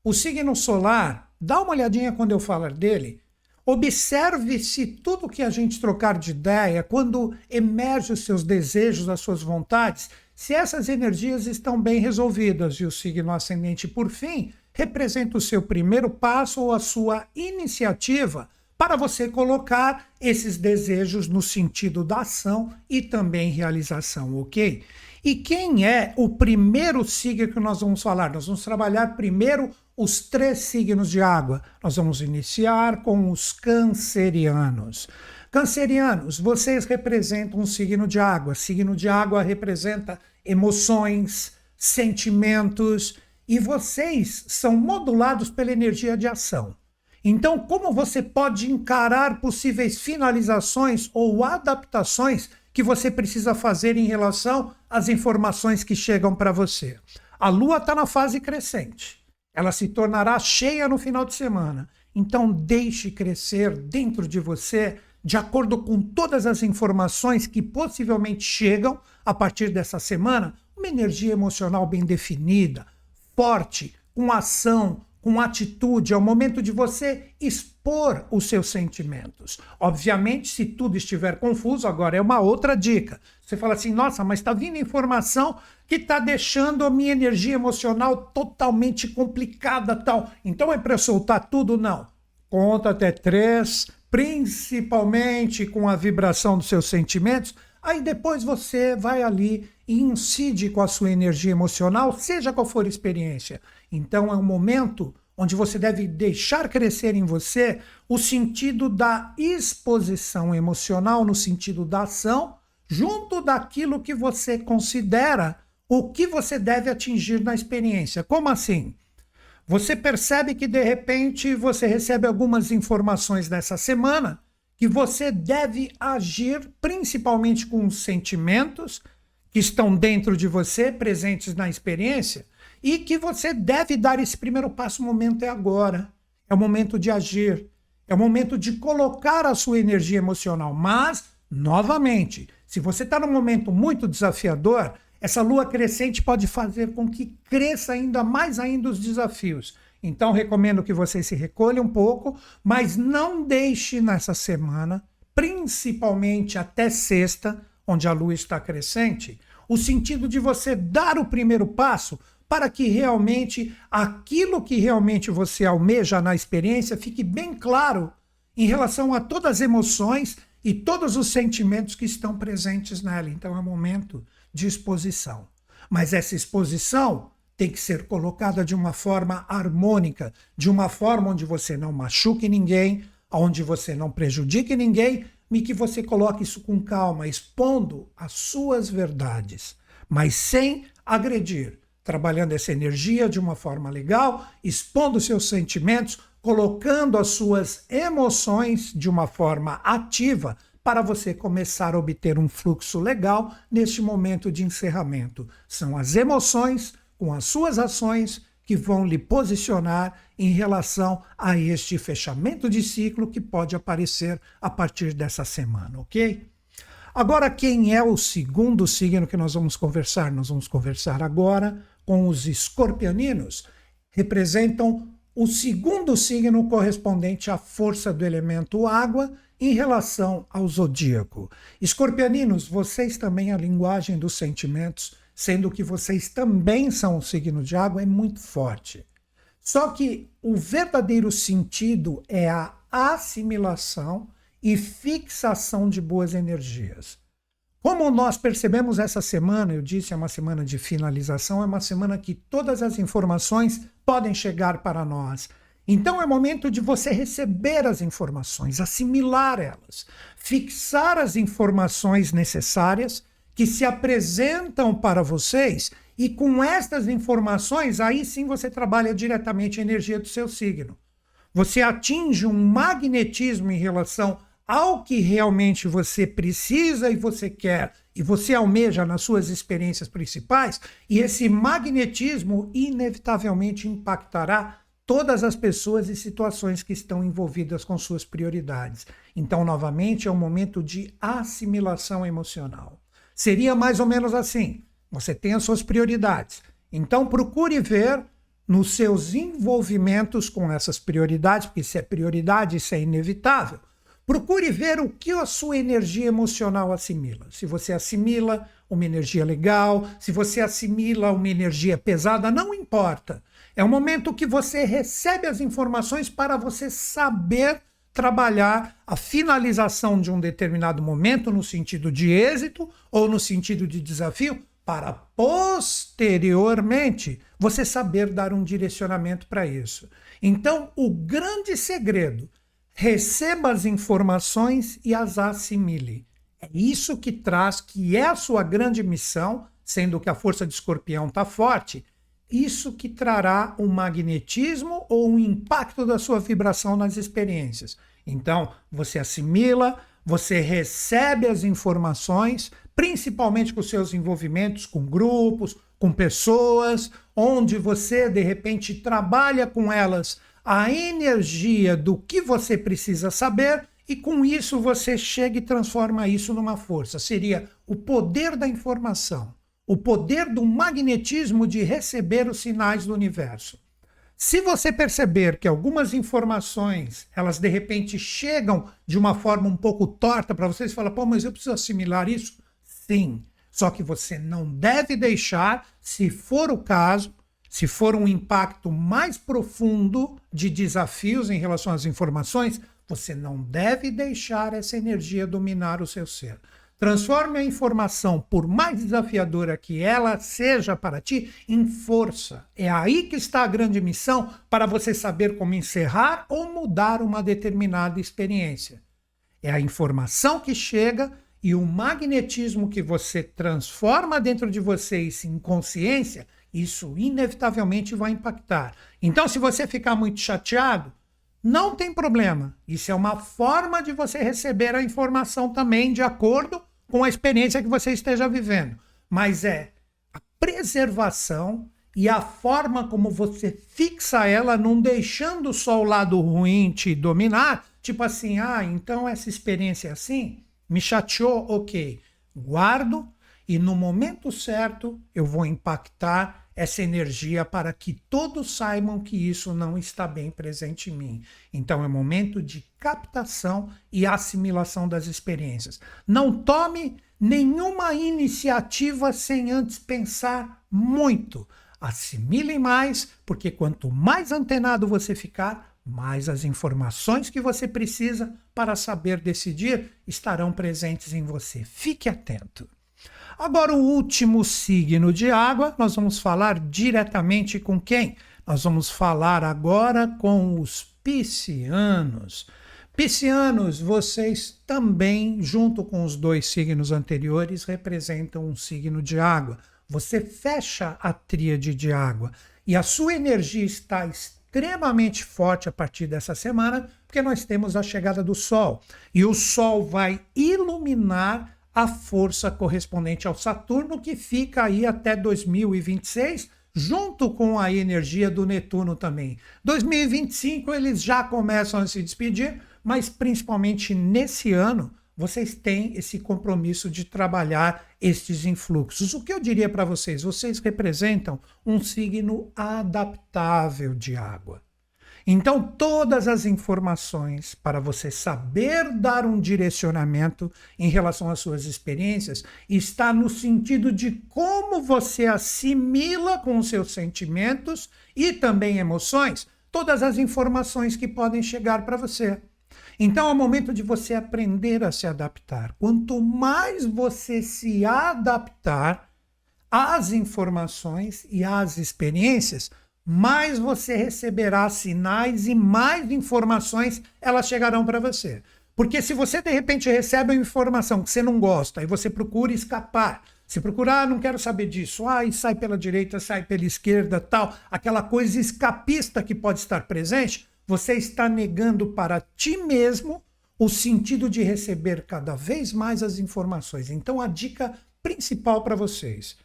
O signo solar, dá uma olhadinha quando eu falar dele. Observe se tudo que a gente trocar de ideia, quando emerge os seus desejos, as suas vontades, se essas energias estão bem resolvidas. E o signo ascendente, por fim, representa o seu primeiro passo ou a sua iniciativa para você colocar esses desejos no sentido da ação e também realização, ok? E quem é o primeiro signo que nós vamos falar? Nós vamos trabalhar primeiro os três signos de água. Nós vamos iniciar com os cancerianos. Cancerianos, vocês representam um signo de água. Signo de água representa emoções, sentimentos, e vocês são modulados pela energia de ação. Então, como você pode encarar possíveis finalizações ou adaptações que você precisa fazer em relação às informações que chegam para você? A Lua está na fase crescente. Ela se tornará cheia no final de semana. Então, deixe crescer dentro de você, de acordo com todas as informações que possivelmente chegam a partir dessa semana, uma energia emocional bem definida, forte, com ação, com atitude, é o momento de você expor os seus sentimentos. Obviamente, se tudo estiver confuso, agora é uma outra dica. Você fala assim: nossa, mas está vindo informação que está deixando a minha energia emocional totalmente complicada, tal. Então é para soltar tudo? Não. Conta até três, principalmente com a vibração dos seus sentimentos. Aí depois você vai ali e incide com a sua energia emocional, seja qual for a experiência. Então é um momento onde você deve deixar crescer em você o sentido da exposição emocional, no sentido da ação, junto daquilo que você considera o que você deve atingir na experiência. Como assim? Você percebe que de repente você recebe algumas informações dessa semana que você deve agir principalmente com os sentimentos que estão dentro de você, presentes na experiência, e que você deve dar esse primeiro passo. O momento é agora. É o momento de agir. É o momento de colocar a sua energia emocional. Mas, novamente, se você está num momento muito desafiador, essa lua crescente pode fazer com que cresça ainda mais ainda os desafios. Então, recomendo que você se recolha um pouco, mas não deixe nessa semana principalmente até sexta, onde a lua está crescente, o sentido de você dar o primeiro passo para que realmente aquilo que realmente você almeja na experiência fique bem claro em relação a todas as emoções e todos os sentimentos que estão presentes nela. Então é um momento de exposição. Mas essa exposição tem que ser colocada de uma forma harmônica, de uma forma onde você não machuque ninguém, onde você não prejudique ninguém, e que você coloque isso com calma, expondo as suas verdades, mas sem agredir, trabalhando essa energia de uma forma legal, expondo seus sentimentos, colocando as suas emoções de uma forma ativa para você começar a obter um fluxo legal neste momento de encerramento. São as emoções com as suas ações que vão lhe posicionar em relação a este fechamento de ciclo que pode aparecer a partir dessa semana, ok? Agora, quem é o segundo signo que nós vamos conversar? Nós vamos conversar agora com os escorpianinos. Representam o segundo signo correspondente à força do elemento água em relação ao zodíaco. Escorpianinos, vocês também a linguagem dos sentimentos sendo que vocês também são um signo de água, é muito forte. Só que o verdadeiro sentido é a assimilação e fixação de boas energias. Como nós percebemos essa semana, eu disse, é uma semana de finalização, é uma semana que todas as informações podem chegar para nós. Então é momento de você receber as informações, assimilar elas, fixar as informações necessárias que se apresentam para vocês e com estas informações, aí sim você trabalha diretamente a energia do seu signo. Você atinge um magnetismo em relação ao que realmente você precisa e você quer e você almeja nas suas experiências principais, e esse magnetismo inevitavelmente impactará todas as pessoas e situações que estão envolvidas com suas prioridades. Então, novamente, é um momento de assimilação emocional. Seria mais ou menos assim: você tem as suas prioridades. Então procure ver nos seus envolvimentos com essas prioridades, porque se é prioridade, isso é inevitável. Procure ver o que a sua energia emocional assimila. Se você assimila uma energia legal, se você assimila uma energia pesada, não importa. É o momento que você recebe as informações para você saber trabalhar a finalização de um determinado momento no sentido de êxito ou no sentido de desafio, para posteriormente você saber dar um direcionamento para isso. Então, o grande segredo, receba as informações e as assimile. É isso que traz, que é a sua grande missão, sendo que a força de escorpião está forte, isso que trará um magnetismo ou um impacto da sua vibração nas experiências. Então, você assimila, você recebe as informações, principalmente com seus envolvimentos com grupos, com pessoas, onde você de repente trabalha com elas a energia do que você precisa saber e com isso você chega e transforma isso numa força. Seria o poder da informação o poder do magnetismo de receber os sinais do universo. Se você perceber que algumas informações, elas de repente chegam de uma forma um pouco torta para vocês, fala, pô, mas eu preciso assimilar isso? Sim. Só que você não deve deixar, se for o caso, se for um impacto mais profundo de desafios em relação às informações, você não deve deixar essa energia dominar o seu ser. Transforme a informação, por mais desafiadora que ela seja para ti, em força. É aí que está a grande missão para você saber como encerrar ou mudar uma determinada experiência. É a informação que chega e o magnetismo que você transforma dentro de você em consciência, isso inevitavelmente vai impactar. Então, se você ficar muito chateado, não tem problema. Isso é uma forma de você receber a informação também de acordo com a experiência que você esteja vivendo, mas é a preservação e a forma como você fixa ela, não deixando só o lado ruim te dominar, tipo assim, ah, então essa experiência é assim, me chateou, ok, guardo e no momento certo eu vou impactar essa energia para que todos saibam que isso não está bem presente em mim. Então é momento de captação e assimilação das experiências. Não tome nenhuma iniciativa sem antes pensar muito. Assimilem mais, porque quanto mais antenado você ficar, mais as informações que você precisa para saber decidir estarão presentes em você. Fique atento. Agora, o último signo de água, nós vamos falar diretamente com quem? Nós vamos falar agora com os piscianos. Piscianos, vocês também, junto com os dois signos anteriores, representam um signo de água. Você fecha a tríade de água e a sua energia está extremamente forte a partir dessa semana, porque nós temos a chegada do Sol. E o Sol vai iluminar a força correspondente ao Saturno, que fica aí até 2026, junto com a energia do Netuno também. 2025 eles já começam a se despedir, mas principalmente nesse ano vocês têm esse compromisso de trabalhar estes influxos. O que eu diria para vocês? Vocês representam um signo adaptável de água. Então, todas as informações para você saber dar um direcionamento em relação às suas experiências está no sentido de como você assimila com os seus sentimentos e também emoções todas as informações que podem chegar para você. Então é o momento de você aprender a se adaptar. Quanto mais você se adaptar às informações e às experiências, mais você receberá sinais e mais informações elas chegarão para você. Porque se você de repente recebe uma informação que você não gosta e você procura escapar, se procurar, ah, não quero saber disso, ah, e sai pela direita, sai pela esquerda, tal, aquela coisa escapista que pode estar presente, você está negando para ti mesmo o sentido de receber cada vez mais as informações. Então, a dica principal para vocês: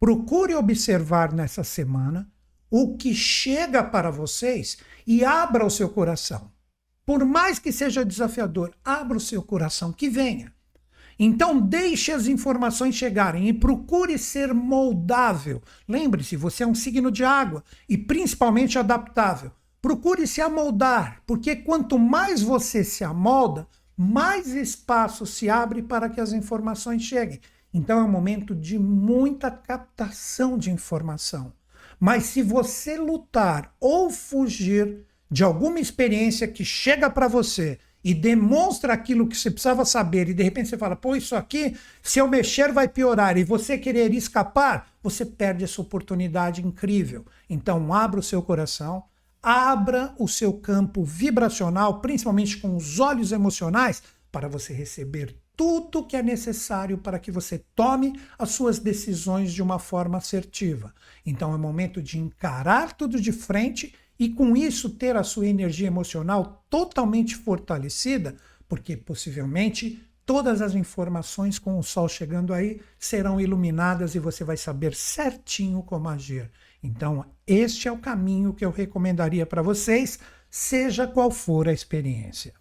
procure observar nessa semana o que chega para vocês e abra o seu coração. Por mais que seja desafiador, abra o seu coração, que venha. Então, deixe as informações chegarem e procure ser moldável. Lembre-se, você é um signo de água e principalmente adaptável. Procure se amoldar, porque quanto mais você se amolda, mais espaço se abre para que as informações cheguem. Então, é um momento de muita captação de informação. Mas se você lutar ou fugir de alguma experiência que chega para você e demonstra aquilo que você precisava saber e de repente você fala, pô, isso aqui, se eu mexer vai piorar e você querer escapar, você perde essa oportunidade incrível. Então, abra o seu coração, abra o seu campo vibracional, principalmente com os olhos emocionais, para você receber tudo que é necessário para que você tome as suas decisões de uma forma assertiva. Então é momento de encarar tudo de frente e com isso ter a sua energia emocional totalmente fortalecida, porque possivelmente todas as informações com o sol chegando aí serão iluminadas e você vai saber certinho como agir. Então, este é o caminho que eu recomendaria para vocês, seja qual for a experiência.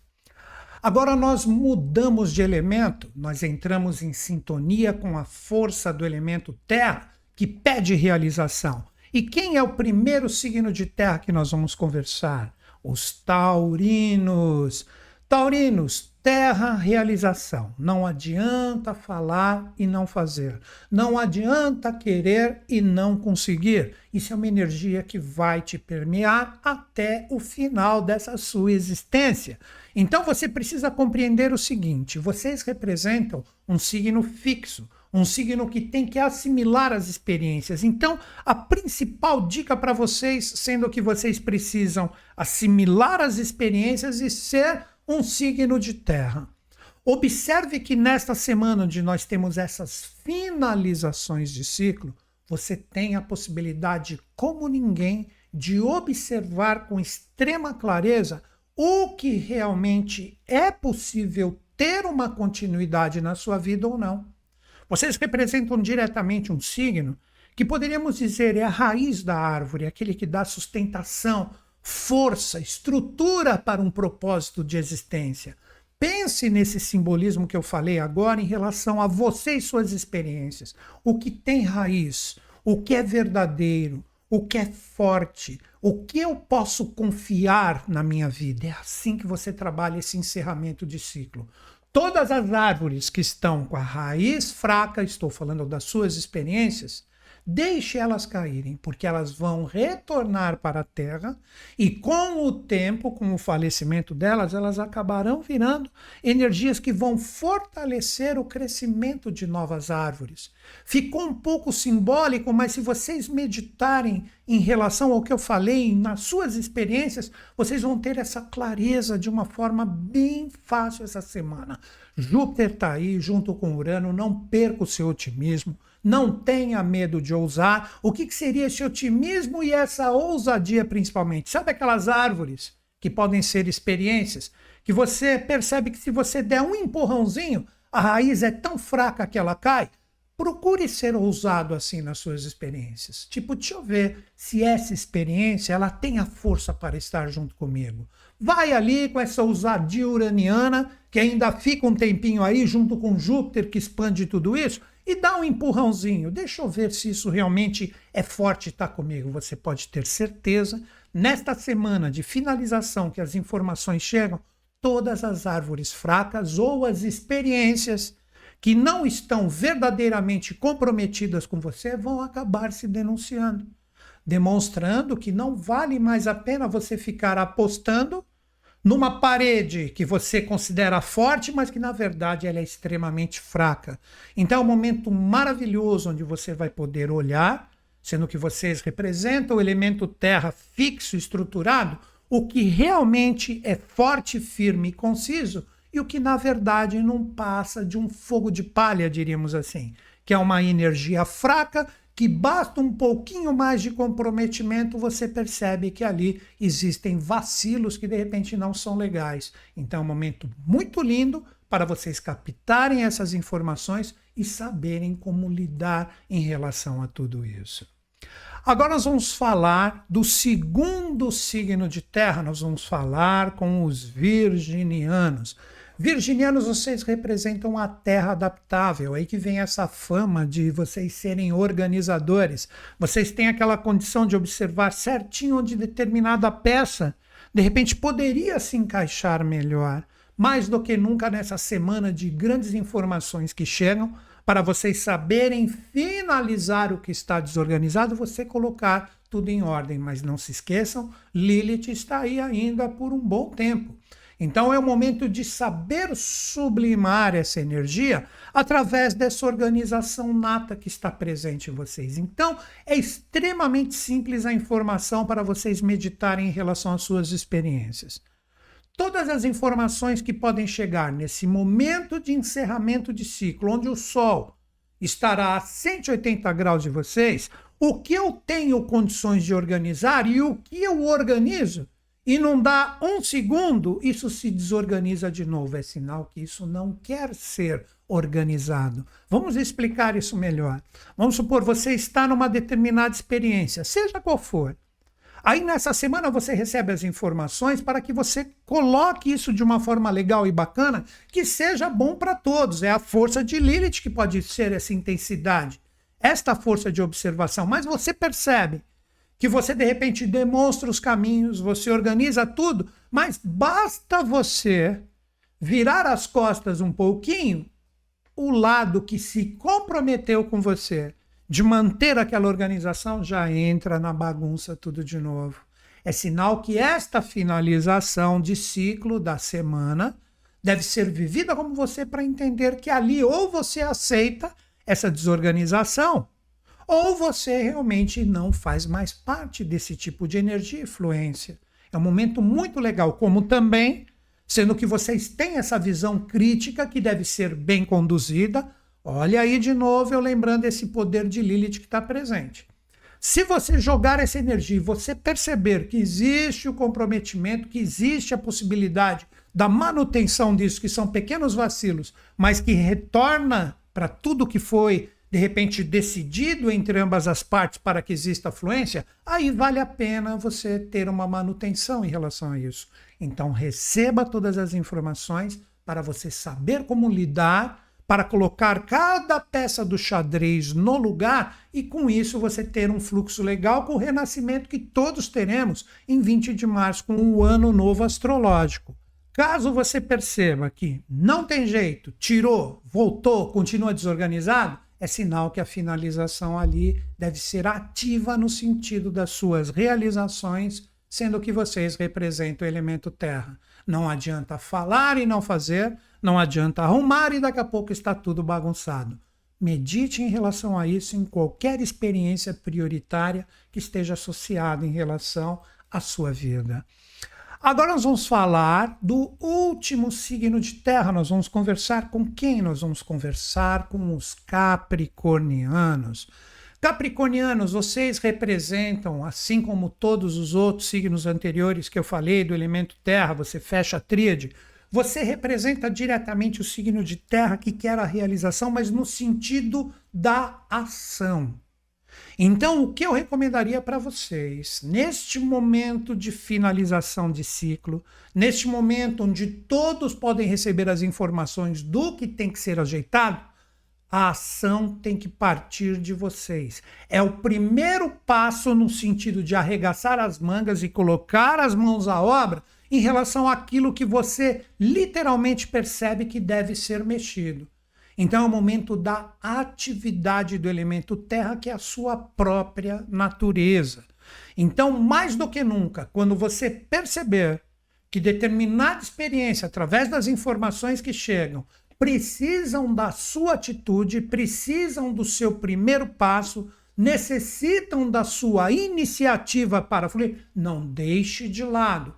Agora nós mudamos de elemento, nós entramos em sintonia com a força do elemento terra, que pede realização. E quem é o primeiro signo de terra que nós vamos conversar? Os taurinos. Taurinos, terra, realização. Não adianta falar e não fazer. Não adianta querer e não conseguir. Isso é uma energia que vai te permear até o final dessa sua existência. Então você precisa compreender o seguinte: vocês representam um signo fixo, um signo que tem que assimilar as experiências. Então, a principal dica para vocês, sendo que vocês precisam assimilar as experiências e ser um signo de terra. Observe que nesta semana onde nós temos essas finalizações de ciclo, você tem a possibilidade, como ninguém, de observar com extrema clareza o que realmente é possível ter uma continuidade na sua vida ou não. Vocês representam diretamente um signo que poderíamos dizer é a raiz da árvore, aquele que dá sustentação, força, estrutura para um propósito de existência. Pense nesse simbolismo que eu falei agora em relação a você e suas experiências. O que tem raiz, o que é verdadeiro, o que é forte, o que eu posso confiar na minha vida. É assim que você trabalha esse encerramento de ciclo. Todas as árvores que estão com a raiz fraca, estou falando das suas experiências, Deixe elas caírem, porque elas vão retornar para a terra e com o tempo, com o falecimento delas, elas acabarão virando energias que vão fortalecer o crescimento de novas árvores. Ficou um pouco simbólico, mas se vocês meditarem em relação ao que eu falei, nas suas experiências, vocês vão ter essa clareza de uma forma bem fácil essa semana. Júpiter está aí junto com Urano, não perca o seu otimismo não tenha medo de ousar. O que, que seria esse otimismo e essa ousadia, principalmente? Sabe aquelas árvores que podem ser experiências, que você percebe que se você der um empurrãozinho, a raiz é tão fraca que ela cai? Procure ser ousado assim nas suas experiências. Tipo, deixa eu ver se essa experiência ela tem a força para estar junto comigo. Vai ali com essa ousadia uraniana, que ainda fica um tempinho aí junto com Júpiter que expande tudo isso, e dá um empurrãozinho. Deixa eu ver se isso realmente é forte e está comigo. Você pode ter certeza, nesta semana de finalização que as informações chegam, todas as árvores fracas ou as experiências que não estão verdadeiramente comprometidas com você vão acabar se denunciando, demonstrando que não vale mais a pena você ficar apostando numa parede que você considera forte, mas que na verdade ela é extremamente fraca. Então é um momento maravilhoso onde você vai poder olhar, sendo que vocês representam o elemento terra fixo, estruturado, o que realmente é forte, firme e conciso, e o que na verdade não passa de um fogo de palha, diríamos assim, que é uma energia fraca que basta um pouquinho mais de comprometimento, você percebe que ali existem vacilos que de repente não são legais. Então é um momento muito lindo para vocês captarem essas informações e saberem como lidar em relação a tudo isso. Agora nós vamos falar do segundo signo de terra, nós vamos falar com os virginianos. Virginianos, vocês representam a terra adaptável, aí que vem essa fama de vocês serem organizadores. Vocês têm aquela condição de observar certinho onde determinada peça, de repente, poderia se encaixar melhor. Mais do que nunca nessa semana de grandes informações que chegam, para vocês saberem finalizar o que está desorganizado, você colocar tudo em ordem. Mas não se esqueçam, Lilith está aí ainda por um bom tempo. Então é o momento de saber sublimar essa energia através dessa organização nata que está presente em vocês. Então é extremamente simples a informação para vocês meditarem em relação às suas experiências. Todas as informações que podem chegar nesse momento de encerramento de ciclo, onde o Sol estará a 180 graus de vocês, o que eu tenho condições de organizar e o que eu organizo e não dá um segundo, isso se desorganiza de novo. É sinal que isso não quer ser organizado. Vamos explicar isso melhor. Vamos supor, você está numa determinada experiência, seja qual for. Aí nessa semana você recebe as informações para que você coloque isso de uma forma legal e bacana, que seja bom para todos. É a força de Lilith que pode ser essa intensidade, esta força de observação. Mas você percebe que você de repente demonstra os caminhos, você organiza tudo, mas basta você virar as costas um pouquinho, o lado que se comprometeu com você de manter aquela organização já entra na bagunça tudo de novo. É sinal que esta finalização de ciclo da semana deve ser vivida como você para entender que ali ou você aceita essa desorganização ou você realmente não faz mais parte desse tipo de energia e fluência. É um momento muito legal, como também, sendo que vocês têm essa visão crítica que deve ser bem conduzida. Olha aí de novo eu lembrando esse poder de Lilith que está presente. Se você jogar essa energia e você perceber que existe o comprometimento, que existe a possibilidade da manutenção disso, que são pequenos vacilos, mas que retorna para tudo que foi de repente decidido entre ambas as partes para que exista fluência, aí vale a pena você ter uma manutenção em relação a isso. Então receba todas as informações para você saber como lidar para colocar cada peça do xadrez no lugar e com isso você ter um fluxo legal com o renascimento que todos teremos em 20 de março com o ano novo astrológico. Caso você perceba que não tem jeito, tirou, voltou, continua desorganizado, é sinal que a finalização ali deve ser ativa no sentido das suas realizações, sendo que vocês representam o elemento terra. Não adianta falar e não fazer, não adianta arrumar e daqui a pouco está tudo bagunçado. Medite em relação a isso em qualquer experiência prioritária que esteja associada em relação à sua vida. Agora nós vamos falar do último signo de terra. Nós vamos conversar com quem? Nós vamos conversar com os capricornianos. Capricornianos, vocês representam, assim como todos os outros signos anteriores que eu falei do elemento terra, você fecha a tríade, você representa diretamente o signo de terra que quer a realização, mas no sentido da ação. Então, o que eu recomendaria para vocês, neste momento de finalização de ciclo, neste momento onde todos podem receber as informações do que tem que ser ajeitado, a ação tem que partir de vocês. É o primeiro passo no sentido de arregaçar as mangas e colocar as mãos à obra em relação àquilo que você literalmente percebe que deve ser mexido. Então é o momento da atividade do elemento terra, que é a sua própria natureza. Então, mais do que nunca, quando você perceber que determinada experiência, através das informações que chegam, precisam da sua atitude, precisam do seu primeiro passo, necessitam da sua iniciativa para fluir, não deixe de lado.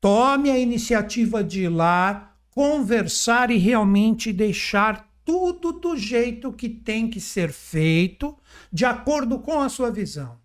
Tome a iniciativa de ir lá, conversar e realmente deixar tudo do jeito que tem que ser feito, de acordo com a sua visão.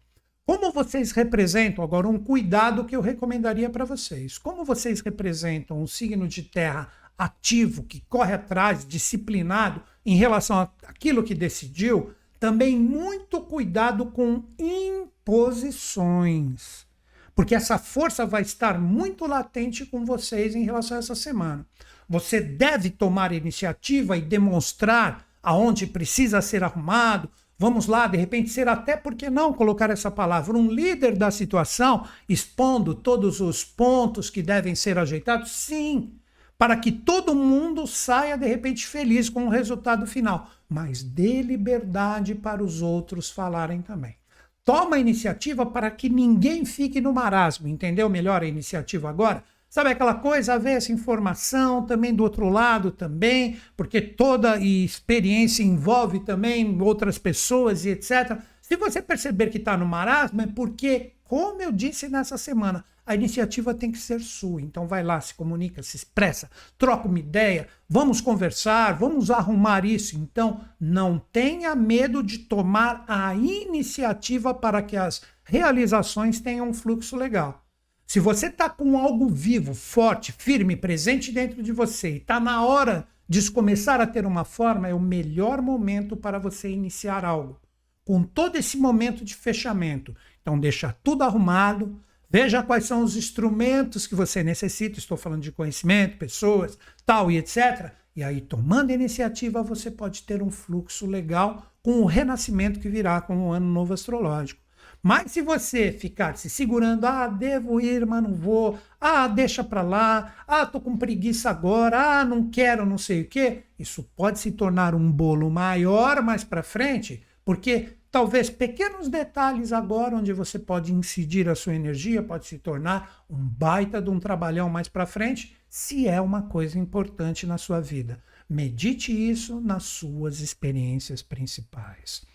Como vocês representam, agora um cuidado que eu recomendaria para vocês. Como vocês representam um signo de terra ativo, que corre atrás, disciplinado em relação àquilo que decidiu, também muito cuidado com imposições. Porque essa força vai estar muito latente com vocês em relação a essa semana. Você deve tomar iniciativa e demonstrar aonde precisa ser arrumado. Vamos lá, de repente, ser até, por que não colocar essa palavra, um líder da situação, expondo todos os pontos que devem ser ajeitados? Sim, para que todo mundo saia, de repente, feliz com o resultado final. Mas dê liberdade para os outros falarem também. Toma a iniciativa para que ninguém fique no marasmo. Entendeu melhor a iniciativa agora? Sabe aquela coisa, haver essa informação também do outro lado também, porque toda experiência envolve também outras pessoas e etc. Se você perceber que está no marasmo, é porque, como eu disse nessa semana, a iniciativa tem que ser sua. Então vai lá, se comunica, se expressa, troca uma ideia, vamos conversar, vamos arrumar isso. Então não tenha medo de tomar a iniciativa para que as realizações tenham um fluxo legal. Se você está com algo vivo, forte, firme, presente dentro de você e está na hora de começar a ter uma forma, é o melhor momento para você iniciar algo. Com todo esse momento de fechamento. Então, deixa tudo arrumado, veja quais são os instrumentos que você necessita. Estou falando de conhecimento, pessoas, tal e etc. E aí, tomando iniciativa, você pode ter um fluxo legal com o renascimento que virá com o ano novo astrológico. Mas se você ficar se segurando, ah, devo ir, mas não vou, ah, deixa para lá, ah, tô com preguiça agora, ah, não quero, não sei o quê, isso pode se tornar um bolo maior mais para frente, porque talvez pequenos detalhes agora onde você pode incidir a sua energia pode se tornar um baita de um trabalhão mais para frente, se é uma coisa importante na sua vida. Medite isso nas suas experiências principais.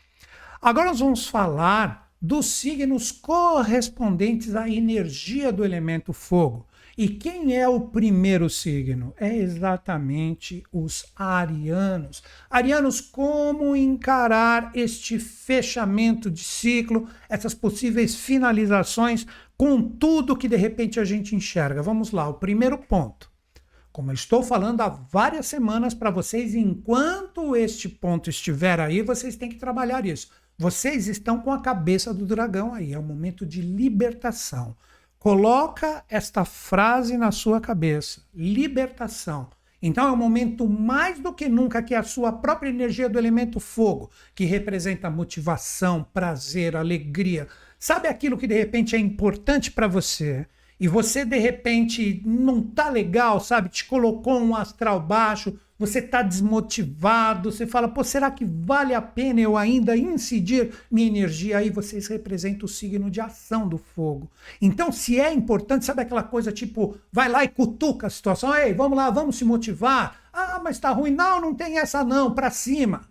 Agora nós vamos falar dos signos correspondentes à energia do elemento fogo. E quem é o primeiro signo? É exatamente os arianos. Arianos, como encarar este fechamento de ciclo, essas possíveis finalizações com tudo que de repente a gente enxerga? Vamos lá, o primeiro ponto. Como eu estou falando há várias semanas para vocês, enquanto este ponto estiver aí, vocês têm que trabalhar isso. Vocês estão com a cabeça do dragão aí, é um momento de libertação. Coloca esta frase na sua cabeça: libertação. Então é um momento mais do que nunca que a sua própria energia do elemento fogo, que representa motivação, prazer, alegria, sabe aquilo que de repente é importante para você, e você de repente não tá legal, sabe? Te colocou um astral baixo, você tá desmotivado, você fala, pô, será que vale a pena eu ainda incidir minha energia? Aí vocês representam o signo de ação do fogo. Então, se é importante, sabe aquela coisa tipo, vai lá e cutuca a situação, ei, vamos lá, vamos se motivar. Ah, mas tá ruim. Não, não tem essa não, para cima.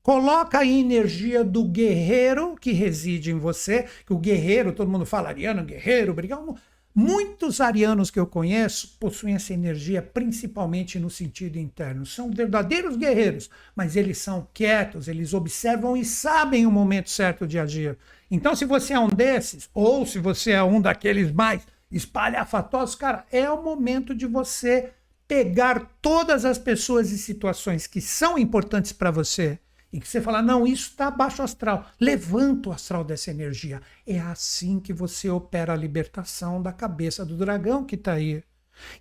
Coloca a energia do guerreiro que reside em você, que o guerreiro, todo mundo fala, Ariano, guerreiro, brigão. Muitos arianos que eu conheço possuem essa energia principalmente no sentido interno. São verdadeiros guerreiros, mas eles são quietos, eles observam e sabem o momento certo de agir. Então, se você é um desses, ou se você é um daqueles mais espalhafatosos, cara, é o momento de você pegar todas as pessoas e situações que são importantes para você e que você fala, não, isso está baixo astral. Levanta o astral dessa energia. É assim que você opera a libertação da cabeça do dragão que está aí.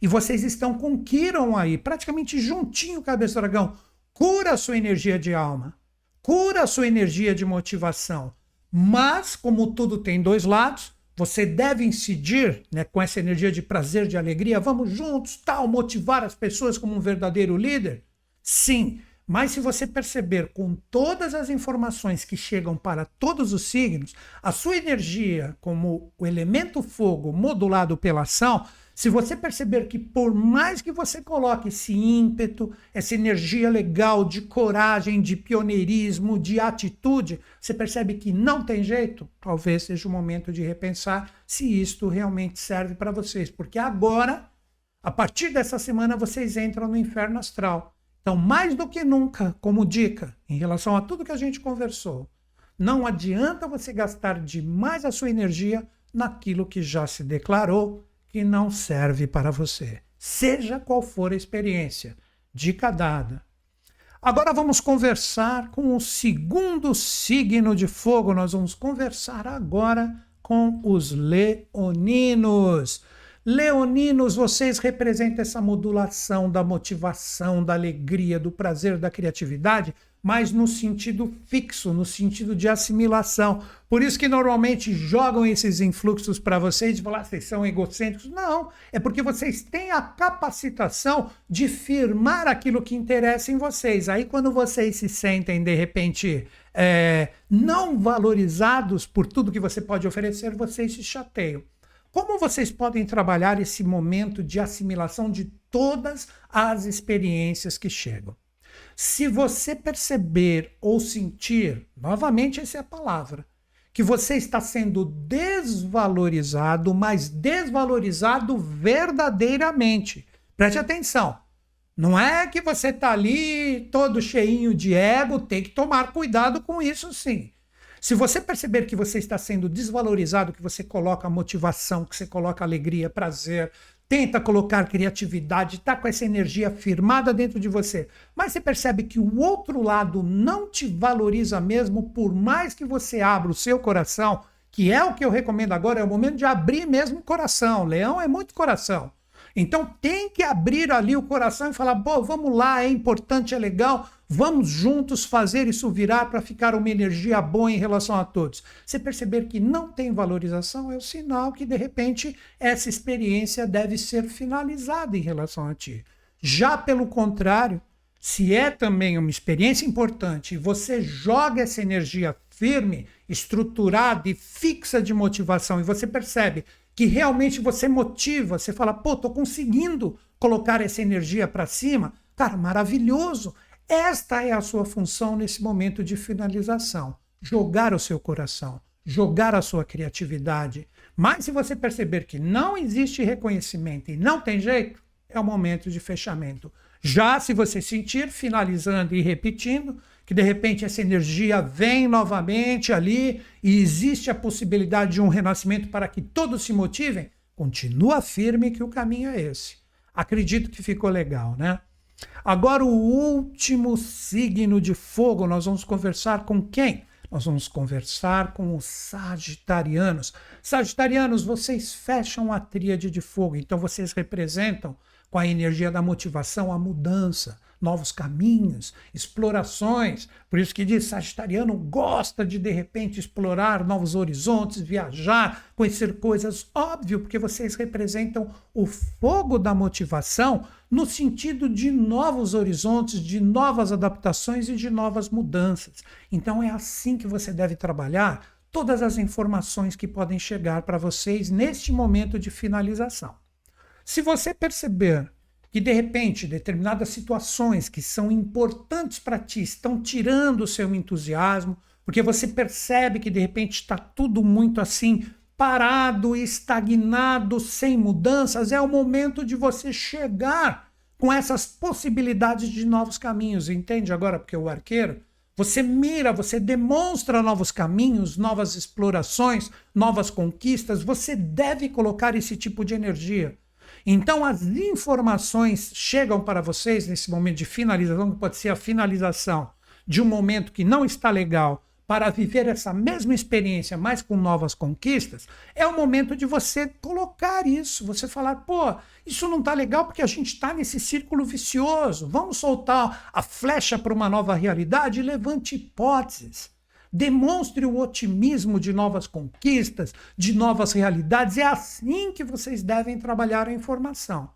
E vocês estão com Kiron aí, praticamente juntinho, cabeça do dragão. Cura a sua energia de alma. Cura a sua energia de motivação. Mas, como tudo tem dois lados, você deve incidir né, com essa energia de prazer, de alegria. Vamos juntos, tal, motivar as pessoas como um verdadeiro líder? Sim, mas se você perceber com todas as informações que chegam para todos os signos, a sua energia como o elemento fogo modulado pela ação, se você perceber que por mais que você coloque esse ímpeto, essa energia legal de coragem, de pioneirismo, de atitude, você percebe que não tem jeito, talvez seja o momento de repensar se isto realmente serve para vocês, porque agora, a partir dessa semana, vocês entram no inferno astral então, mais do que nunca, como dica, em relação a tudo que a gente conversou, não adianta você gastar demais a sua energia naquilo que já se declarou que não serve para você, seja qual for a experiência. Dica dada. Agora vamos conversar com o segundo signo de fogo. Nós vamos conversar agora com os leoninos. Leoninos, vocês representam essa modulação da motivação, da alegria, do prazer, da criatividade, mas no sentido fixo, no sentido de assimilação. Por isso que normalmente jogam esses influxos para vocês e falar, ah, vocês são egocêntricos. Não, é porque vocês têm a capacitação de firmar aquilo que interessa em vocês. Aí quando vocês se sentem, de repente, é, não valorizados por tudo que você pode oferecer, vocês se chateiam. Como vocês podem trabalhar esse momento de assimilação de todas as experiências que chegam? Se você perceber ou sentir, novamente essa é a palavra, que você está sendo desvalorizado, mas desvalorizado verdadeiramente. Preste atenção. Não é que você está ali todo cheinho de ego, tem que tomar cuidado com isso sim. Se você perceber que você está sendo desvalorizado, que você coloca motivação, que você coloca alegria, prazer, tenta colocar criatividade, está com essa energia firmada dentro de você, mas você percebe que o outro lado não te valoriza mesmo, por mais que você abra o seu coração, que é o que eu recomendo agora, é o momento de abrir mesmo o coração. Leão é muito coração. Então tem que abrir ali o coração e falar: pô, vamos lá, é importante, é legal, vamos juntos fazer isso virar para ficar uma energia boa em relação a todos. Você perceber que não tem valorização é o sinal que de repente essa experiência deve ser finalizada em relação a ti. Já pelo contrário, se é também uma experiência importante e você joga essa energia firme, estruturada e fixa de motivação e você percebe que realmente você motiva, você fala, pô, tô conseguindo colocar essa energia para cima, cara, maravilhoso. Esta é a sua função nesse momento de finalização: jogar o seu coração, jogar a sua criatividade. Mas se você perceber que não existe reconhecimento e não tem jeito, é o momento de fechamento. Já se você sentir finalizando e repetindo, que de repente essa energia vem novamente ali e existe a possibilidade de um renascimento para que todos se motivem, continua firme que o caminho é esse. Acredito que ficou legal, né? Agora o último signo de fogo, nós vamos conversar com quem? nós vamos conversar com os sagitarianos. Sagitarianos, vocês fecham a tríade de fogo, então vocês representam com a energia da motivação a mudança, novos caminhos, explorações. Por isso que diz, Sagitariano gosta de de repente explorar novos horizontes, viajar, conhecer coisas. Óbvio, porque vocês representam o fogo da motivação no sentido de novos horizontes, de novas adaptações e de novas mudanças. Então é assim que você deve trabalhar todas as informações que podem chegar para vocês neste momento de finalização. Se você perceber que de repente determinadas situações que são importantes para ti estão tirando o seu entusiasmo, porque você percebe que de repente está tudo muito assim parado, estagnado, sem mudanças, é o momento de você chegar com essas possibilidades de novos caminhos, entende agora? Porque o arqueiro, você mira, você demonstra novos caminhos, novas explorações, novas conquistas, você deve colocar esse tipo de energia. Então, as informações chegam para vocês nesse momento de finalização, que pode ser a finalização de um momento que não está legal, para viver essa mesma experiência, mas com novas conquistas, é o momento de você colocar isso, você falar, pô, isso não está legal porque a gente está nesse círculo vicioso. Vamos soltar a flecha para uma nova realidade e levante hipóteses. Demonstre o otimismo de novas conquistas, de novas realidades. É assim que vocês devem trabalhar a informação.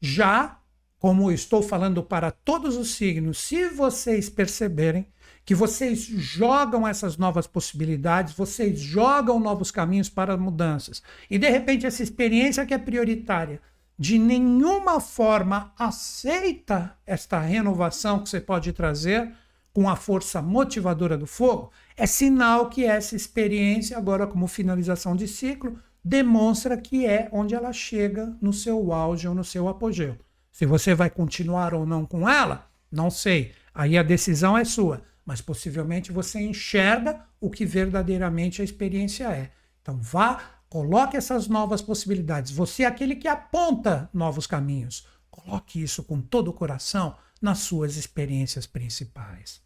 Já, como estou falando para todos os signos, se vocês perceberem que vocês jogam essas novas possibilidades, vocês jogam novos caminhos para mudanças, e de repente essa experiência que é prioritária de nenhuma forma aceita esta renovação que você pode trazer, com a força motivadora do fogo, é sinal que essa experiência, agora como finalização de ciclo, demonstra que é onde ela chega no seu auge ou no seu apogeu. Se você vai continuar ou não com ela, não sei. Aí a decisão é sua, mas possivelmente você enxerga o que verdadeiramente a experiência é. Então vá, coloque essas novas possibilidades. Você é aquele que aponta novos caminhos. Coloque isso com todo o coração nas suas experiências principais.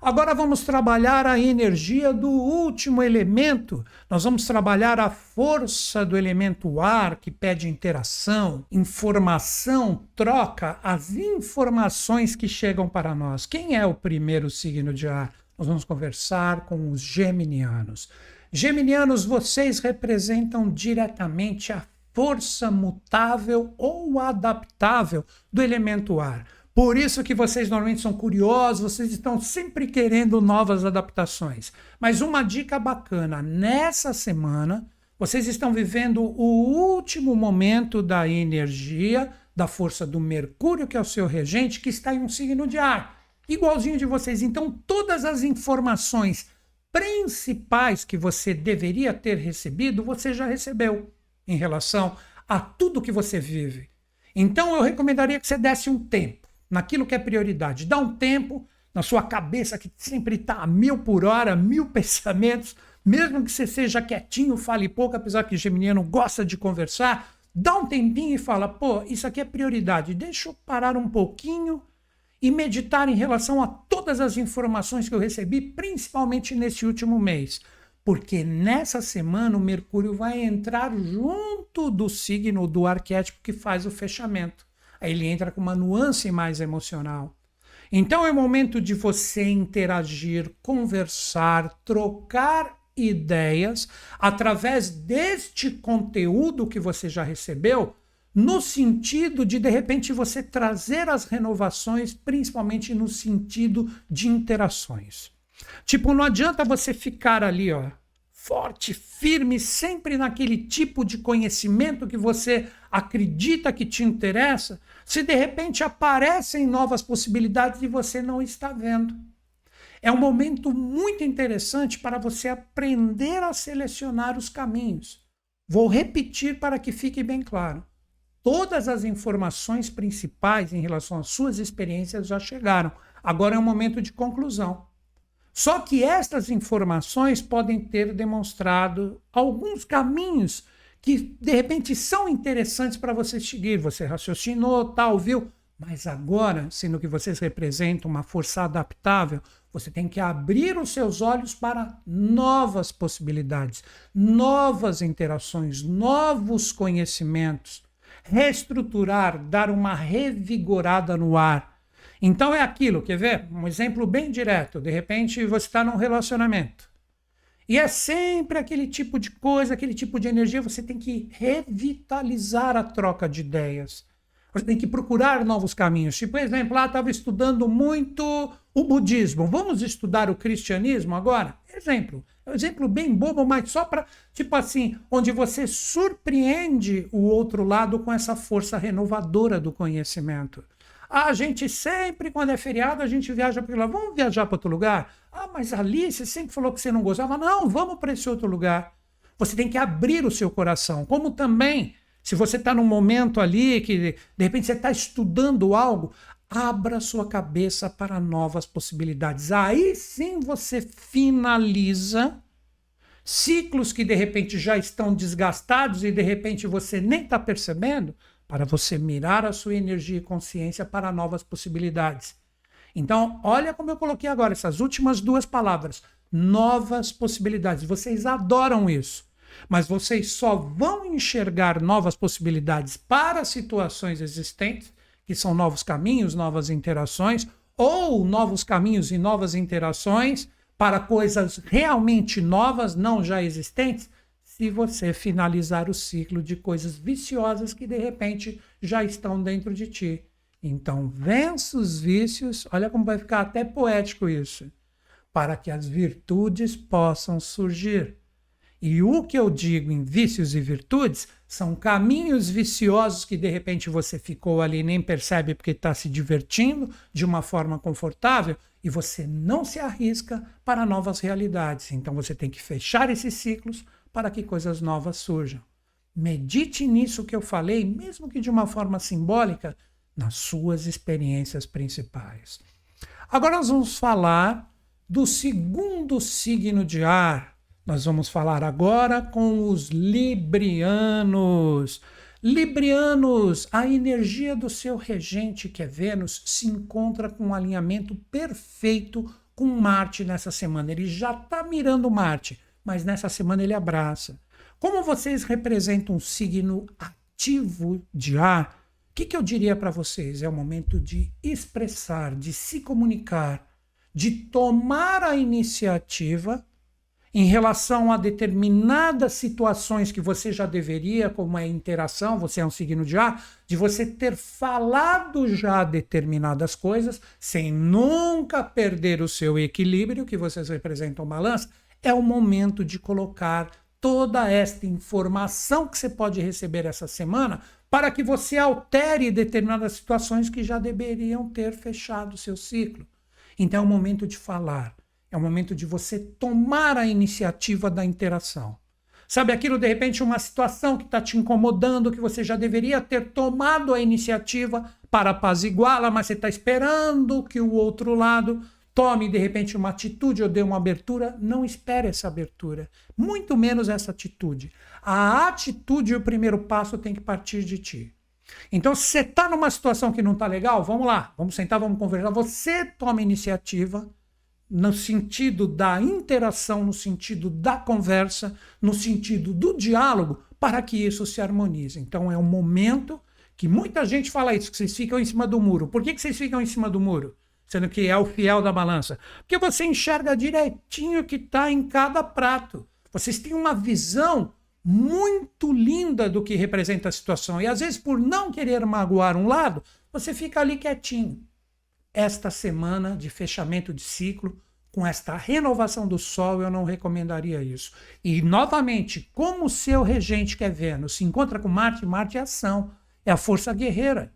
Agora vamos trabalhar a energia do último elemento. Nós vamos trabalhar a força do elemento ar, que pede interação, informação, troca, as informações que chegam para nós. Quem é o primeiro signo de ar? Nós vamos conversar com os geminianos. Geminianos, vocês representam diretamente a força mutável ou adaptável do elemento ar. Por isso que vocês normalmente são curiosos, vocês estão sempre querendo novas adaptações. Mas uma dica bacana, nessa semana, vocês estão vivendo o último momento da energia, da força do Mercúrio, que é o seu regente, que está em um signo de ar, igualzinho de vocês. Então, todas as informações principais que você deveria ter recebido, você já recebeu em relação a tudo que você vive. Então, eu recomendaria que você desse um tempo naquilo que é prioridade. Dá um tempo na sua cabeça que sempre está a mil por hora, mil pensamentos, mesmo que você seja quietinho, fale pouco, apesar que geminiano gosta de conversar, dá um tempinho e fala: pô, isso aqui é prioridade, deixa eu parar um pouquinho e meditar em relação a todas as informações que eu recebi, principalmente nesse último mês. Porque nessa semana o Mercúrio vai entrar junto do signo do arquétipo que faz o fechamento. Aí ele entra com uma nuance mais emocional. Então é momento de você interagir, conversar, trocar ideias através deste conteúdo que você já recebeu, no sentido de de repente você trazer as renovações, principalmente no sentido de interações. Tipo, não adianta você ficar ali, ó, forte, firme, sempre naquele tipo de conhecimento que você acredita que te interessa, se de repente aparecem novas possibilidades e você não está vendo. É um momento muito interessante para você aprender a selecionar os caminhos. Vou repetir para que fique bem claro. Todas as informações principais em relação às suas experiências já chegaram. Agora é um momento de conclusão. Só que estas informações podem ter demonstrado alguns caminhos que de repente são interessantes para você seguir. Você raciocinou, tal, viu? Mas agora, sendo que vocês representam uma força adaptável, você tem que abrir os seus olhos para novas possibilidades, novas interações, novos conhecimentos, reestruturar, dar uma revigorada no ar. Então é aquilo, quer ver? Um exemplo bem direto. De repente você está num relacionamento. E é sempre aquele tipo de coisa, aquele tipo de energia. Você tem que revitalizar a troca de ideias. Você tem que procurar novos caminhos. Tipo, por exemplo, lá estava estudando muito o budismo. Vamos estudar o cristianismo agora? Exemplo. É um exemplo bem bobo, mas só para, tipo assim, onde você surpreende o outro lado com essa força renovadora do conhecimento. A gente sempre, quando é feriado, a gente viaja para lá. Vamos viajar para outro lugar? Ah, mas ali você sempre falou que você não gostava. Não, vamos para esse outro lugar. Você tem que abrir o seu coração. Como também se você está num momento ali que de repente você está estudando algo, abra sua cabeça para novas possibilidades. Aí sim você finaliza ciclos que de repente já estão desgastados e de repente você nem está percebendo, para você mirar a sua energia e consciência para novas possibilidades. Então, olha como eu coloquei agora essas últimas duas palavras: novas possibilidades. Vocês adoram isso mas vocês só vão enxergar novas possibilidades para situações existentes, que são novos caminhos, novas interações, ou novos caminhos e novas interações para coisas realmente novas, não já existentes, se você finalizar o ciclo de coisas viciosas que de repente já estão dentro de ti. Então, vença os vícios, olha como vai ficar até poético isso, para que as virtudes possam surgir. E o que eu digo em vícios e virtudes são caminhos viciosos que de repente você ficou ali e nem percebe porque está se divertindo de uma forma confortável e você não se arrisca para novas realidades. Então você tem que fechar esses ciclos para que coisas novas surjam. Medite nisso que eu falei, mesmo que de uma forma simbólica, nas suas experiências principais. Agora nós vamos falar do segundo signo de ar, nós vamos falar agora com os Librianos. Librianos, a energia do seu regente, que é Vênus, se encontra com um alinhamento perfeito com Marte nessa semana. Ele já está mirando Marte, mas nessa semana ele abraça. Como vocês representam um signo ativo de ar, o que, que eu diria para vocês? É o momento de expressar, de se comunicar, de tomar a iniciativa em relação a determinadas situações que você já deveria, como é interação, você é um signo de ar, de você ter falado já determinadas coisas sem nunca perder o seu equilíbrio, que vocês representam balança, é o momento de colocar toda esta informação que você pode receber essa semana para que você altere determinadas situações que já deveriam ter fechado o seu ciclo. Então é o momento de falar é o momento de você tomar a iniciativa da interação. Sabe aquilo, de repente, uma situação que está te incomodando, que você já deveria ter tomado a iniciativa para apaziguá-la, mas você está esperando que o outro lado tome, de repente, uma atitude ou dê uma abertura. Não espere essa abertura, muito menos essa atitude. A atitude e o primeiro passo tem que partir de ti. Então, se você está numa situação que não está legal, vamos lá, vamos sentar, vamos conversar. Você toma iniciativa no sentido da interação, no sentido da conversa, no sentido do diálogo, para que isso se harmonize. Então é um momento que muita gente fala isso, que vocês ficam em cima do muro. Por que, que vocês ficam em cima do muro? Sendo que é o fiel da balança. Porque você enxerga direitinho o que está em cada prato. Vocês têm uma visão muito linda do que representa a situação. E às vezes, por não querer magoar um lado, você fica ali quietinho esta semana de fechamento de ciclo, com esta renovação do Sol, eu não recomendaria isso. E, novamente, como o seu regente, que é Vênus, se encontra com Marte, Marte é ação, é a força guerreira.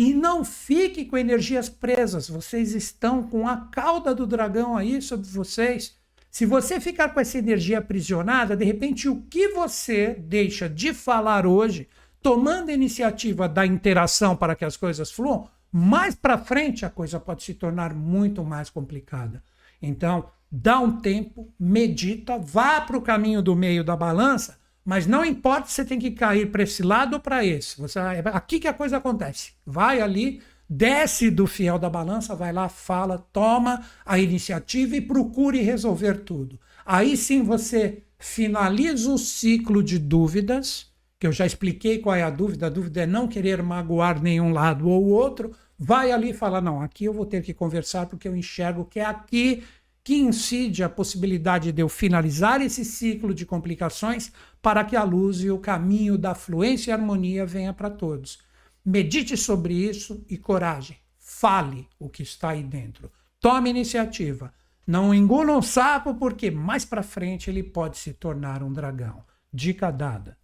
E não fique com energias presas, vocês estão com a cauda do dragão aí sobre vocês. Se você ficar com essa energia aprisionada, de repente o que você deixa de falar hoje, tomando a iniciativa da interação para que as coisas fluam, mais para frente a coisa pode se tornar muito mais complicada. Então, dá um tempo, medita, vá para o caminho do meio da balança, mas não importa se você tem que cair para esse lado ou para esse. Você, é aqui que a coisa acontece. Vai ali, desce do fiel da balança, vai lá, fala, toma a iniciativa e procure resolver tudo. Aí sim você finaliza o ciclo de dúvidas, que eu já expliquei qual é a dúvida. A dúvida é não querer magoar nenhum lado ou outro. Vai ali e fala: não, aqui eu vou ter que conversar porque eu enxergo que é aqui que incide a possibilidade de eu finalizar esse ciclo de complicações para que a luz e o caminho da fluência e harmonia venha para todos. Medite sobre isso e coragem. Fale o que está aí dentro. Tome iniciativa. Não engula um sapo, porque mais para frente ele pode se tornar um dragão. Dica dada.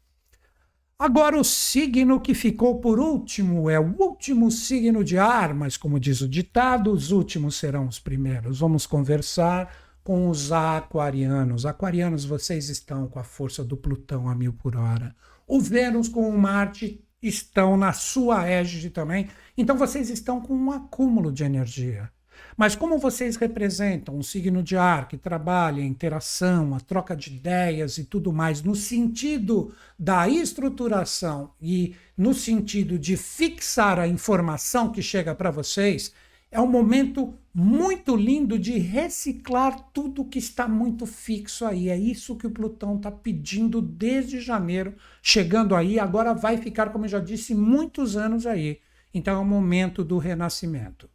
Agora, o signo que ficou por último é o último signo de ar, mas como diz o ditado, os últimos serão os primeiros. Vamos conversar com os aquarianos. Aquarianos, vocês estão com a força do Plutão a mil por hora. O Vênus com o Marte estão na sua égide também. Então, vocês estão com um acúmulo de energia. Mas como vocês representam um signo de ar que trabalha a interação, a troca de ideias e tudo mais, no sentido da estruturação e no sentido de fixar a informação que chega para vocês, é um momento muito lindo de reciclar tudo que está muito fixo aí. É isso que o Plutão está pedindo desde janeiro, chegando aí, agora vai ficar, como eu já disse, muitos anos aí. Então é o momento do renascimento.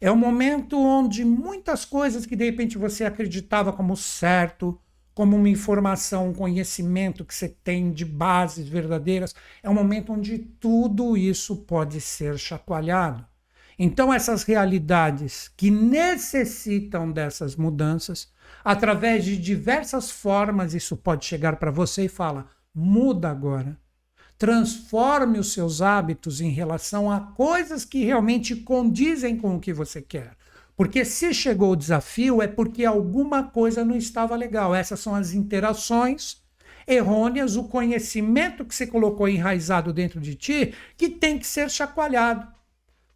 É um momento onde muitas coisas que de repente você acreditava como certo, como uma informação, um conhecimento que você tem de bases verdadeiras, é um momento onde tudo isso pode ser chacoalhado. Então, essas realidades que necessitam dessas mudanças, através de diversas formas, isso pode chegar para você e fala: muda agora transforme os seus hábitos em relação a coisas que realmente condizem com o que você quer. Porque se chegou o desafio é porque alguma coisa não estava legal. Essas são as interações errôneas, o conhecimento que você colocou enraizado dentro de ti, que tem que ser chacoalhado.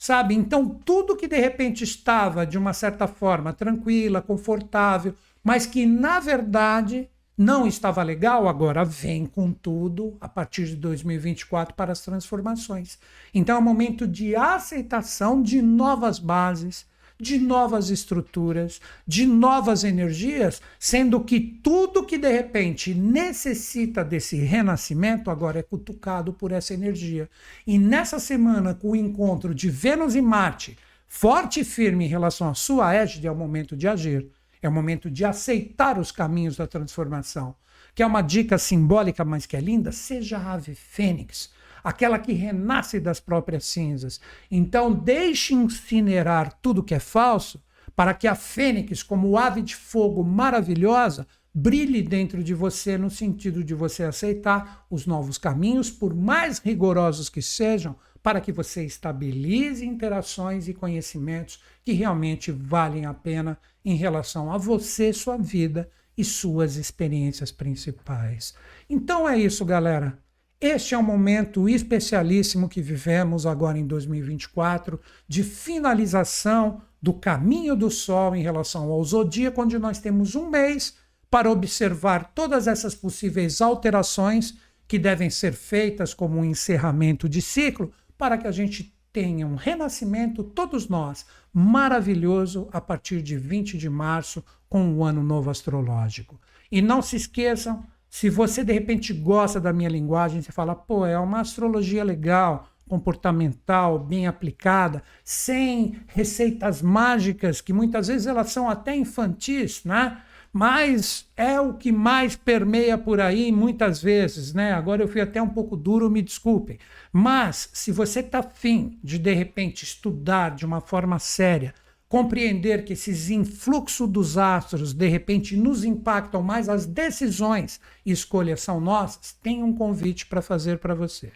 Sabe? Então, tudo que de repente estava de uma certa forma tranquila, confortável, mas que na verdade não estava legal, agora vem com tudo a partir de 2024 para as transformações. Então é um momento de aceitação de novas bases, de novas estruturas, de novas energias, sendo que tudo que de repente necessita desse renascimento agora é cutucado por essa energia. E nessa semana, com o encontro de Vênus e Marte, forte e firme em relação à sua égide, é o momento de agir é o momento de aceitar os caminhos da transformação. Que é uma dica simbólica, mas que é linda? Seja ave fênix, aquela que renasce das próprias cinzas. Então, deixe incinerar tudo que é falso, para que a fênix, como ave de fogo maravilhosa, brilhe dentro de você no sentido de você aceitar os novos caminhos, por mais rigorosos que sejam, para que você estabilize interações e conhecimentos que realmente valem a pena em relação a você, sua vida e suas experiências principais. Então é isso, galera. Este é um momento especialíssimo que vivemos agora em 2024 de finalização do caminho do Sol em relação ao zodíaco, onde nós temos um mês para observar todas essas possíveis alterações que devem ser feitas como um encerramento de ciclo, para que a gente tenha um renascimento, todos nós, maravilhoso, a partir de 20 de março, com o ano novo astrológico. E não se esqueçam, se você de repente gosta da minha linguagem, você fala, pô, é uma astrologia legal, comportamental, bem aplicada, sem receitas mágicas, que muitas vezes elas são até infantis, né? mas é o que mais permeia por aí muitas vezes, né? Agora eu fui até um pouco duro, me desculpem. Mas se você está afim de de repente estudar de uma forma séria, compreender que esses influxos dos astros de repente nos impactam mais, as decisões e escolhas são nossas, tem um convite para fazer para você.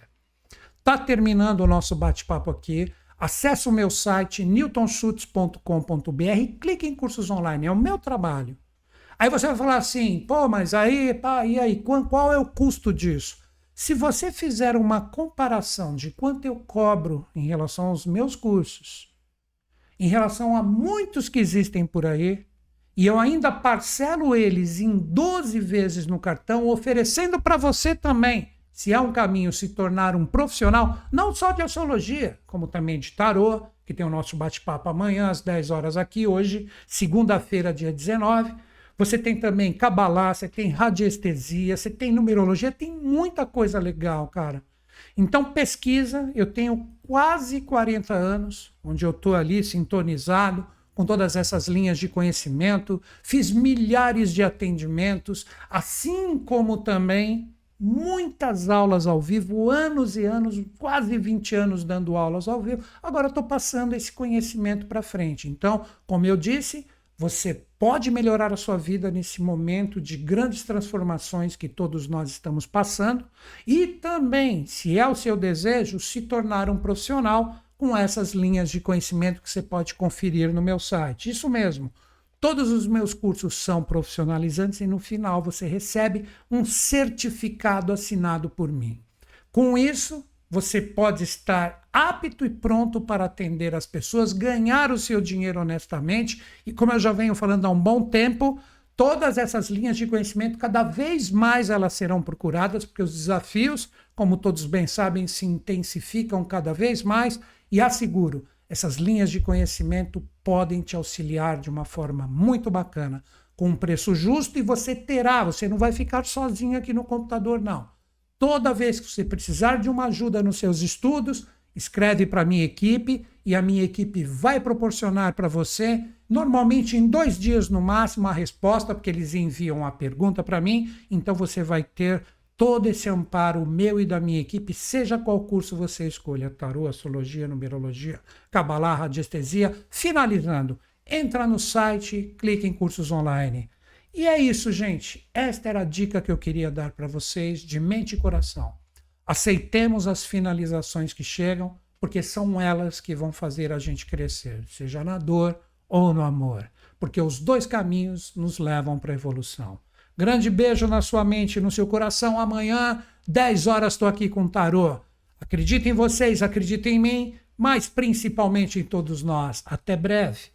Tá terminando o nosso bate-papo aqui. Acesse o meu site newtonschutz.com.br e clique em cursos online. É o meu trabalho Aí você vai falar assim, pô, mas aí, pá, e aí, qual, qual é o custo disso? Se você fizer uma comparação de quanto eu cobro em relação aos meus cursos, em relação a muitos que existem por aí, e eu ainda parcelo eles em 12 vezes no cartão, oferecendo para você também se é um caminho se tornar um profissional, não só de astrologia, como também de tarô, que tem o nosso bate-papo amanhã às 10 horas aqui, hoje, segunda-feira, dia 19. Você tem também cabalá, você tem radiestesia, você tem numerologia, tem muita coisa legal, cara. Então pesquisa, eu tenho quase 40 anos, onde eu estou ali sintonizado com todas essas linhas de conhecimento, fiz milhares de atendimentos, assim como também muitas aulas ao vivo, anos e anos, quase 20 anos dando aulas ao vivo. Agora estou passando esse conhecimento para frente. Então, como eu disse, você pode melhorar a sua vida nesse momento de grandes transformações que todos nós estamos passando e também, se é o seu desejo, se tornar um profissional com essas linhas de conhecimento que você pode conferir no meu site. Isso mesmo Todos os meus cursos são profissionalizantes e no final você recebe um certificado assinado por mim. Com isso, você pode estar apto e pronto para atender as pessoas, ganhar o seu dinheiro honestamente e, como eu já venho falando há um bom tempo, todas essas linhas de conhecimento, cada vez mais elas serão procuradas, porque os desafios, como todos bem sabem, se intensificam cada vez mais e asseguro, essas linhas de conhecimento podem te auxiliar de uma forma muito bacana, com um preço justo e você terá, você não vai ficar sozinho aqui no computador, não. Toda vez que você precisar de uma ajuda nos seus estudos, escreve para a minha equipe e a minha equipe vai proporcionar para você, normalmente em dois dias no máximo, a resposta, porque eles enviam a pergunta para mim, então você vai ter todo esse amparo meu e da minha equipe, seja qual curso você escolha, tarô, astrologia, numerologia, cabalá, radiestesia, finalizando, entra no site, clique em cursos online. E é isso, gente. Esta era a dica que eu queria dar para vocês de mente e coração. Aceitemos as finalizações que chegam, porque são elas que vão fazer a gente crescer, seja na dor ou no amor, porque os dois caminhos nos levam para a evolução. Grande beijo na sua mente, no seu coração. Amanhã, 10 horas, estou aqui com o Tarô. Acredito em vocês, acredito em mim, mas principalmente em todos nós. Até breve.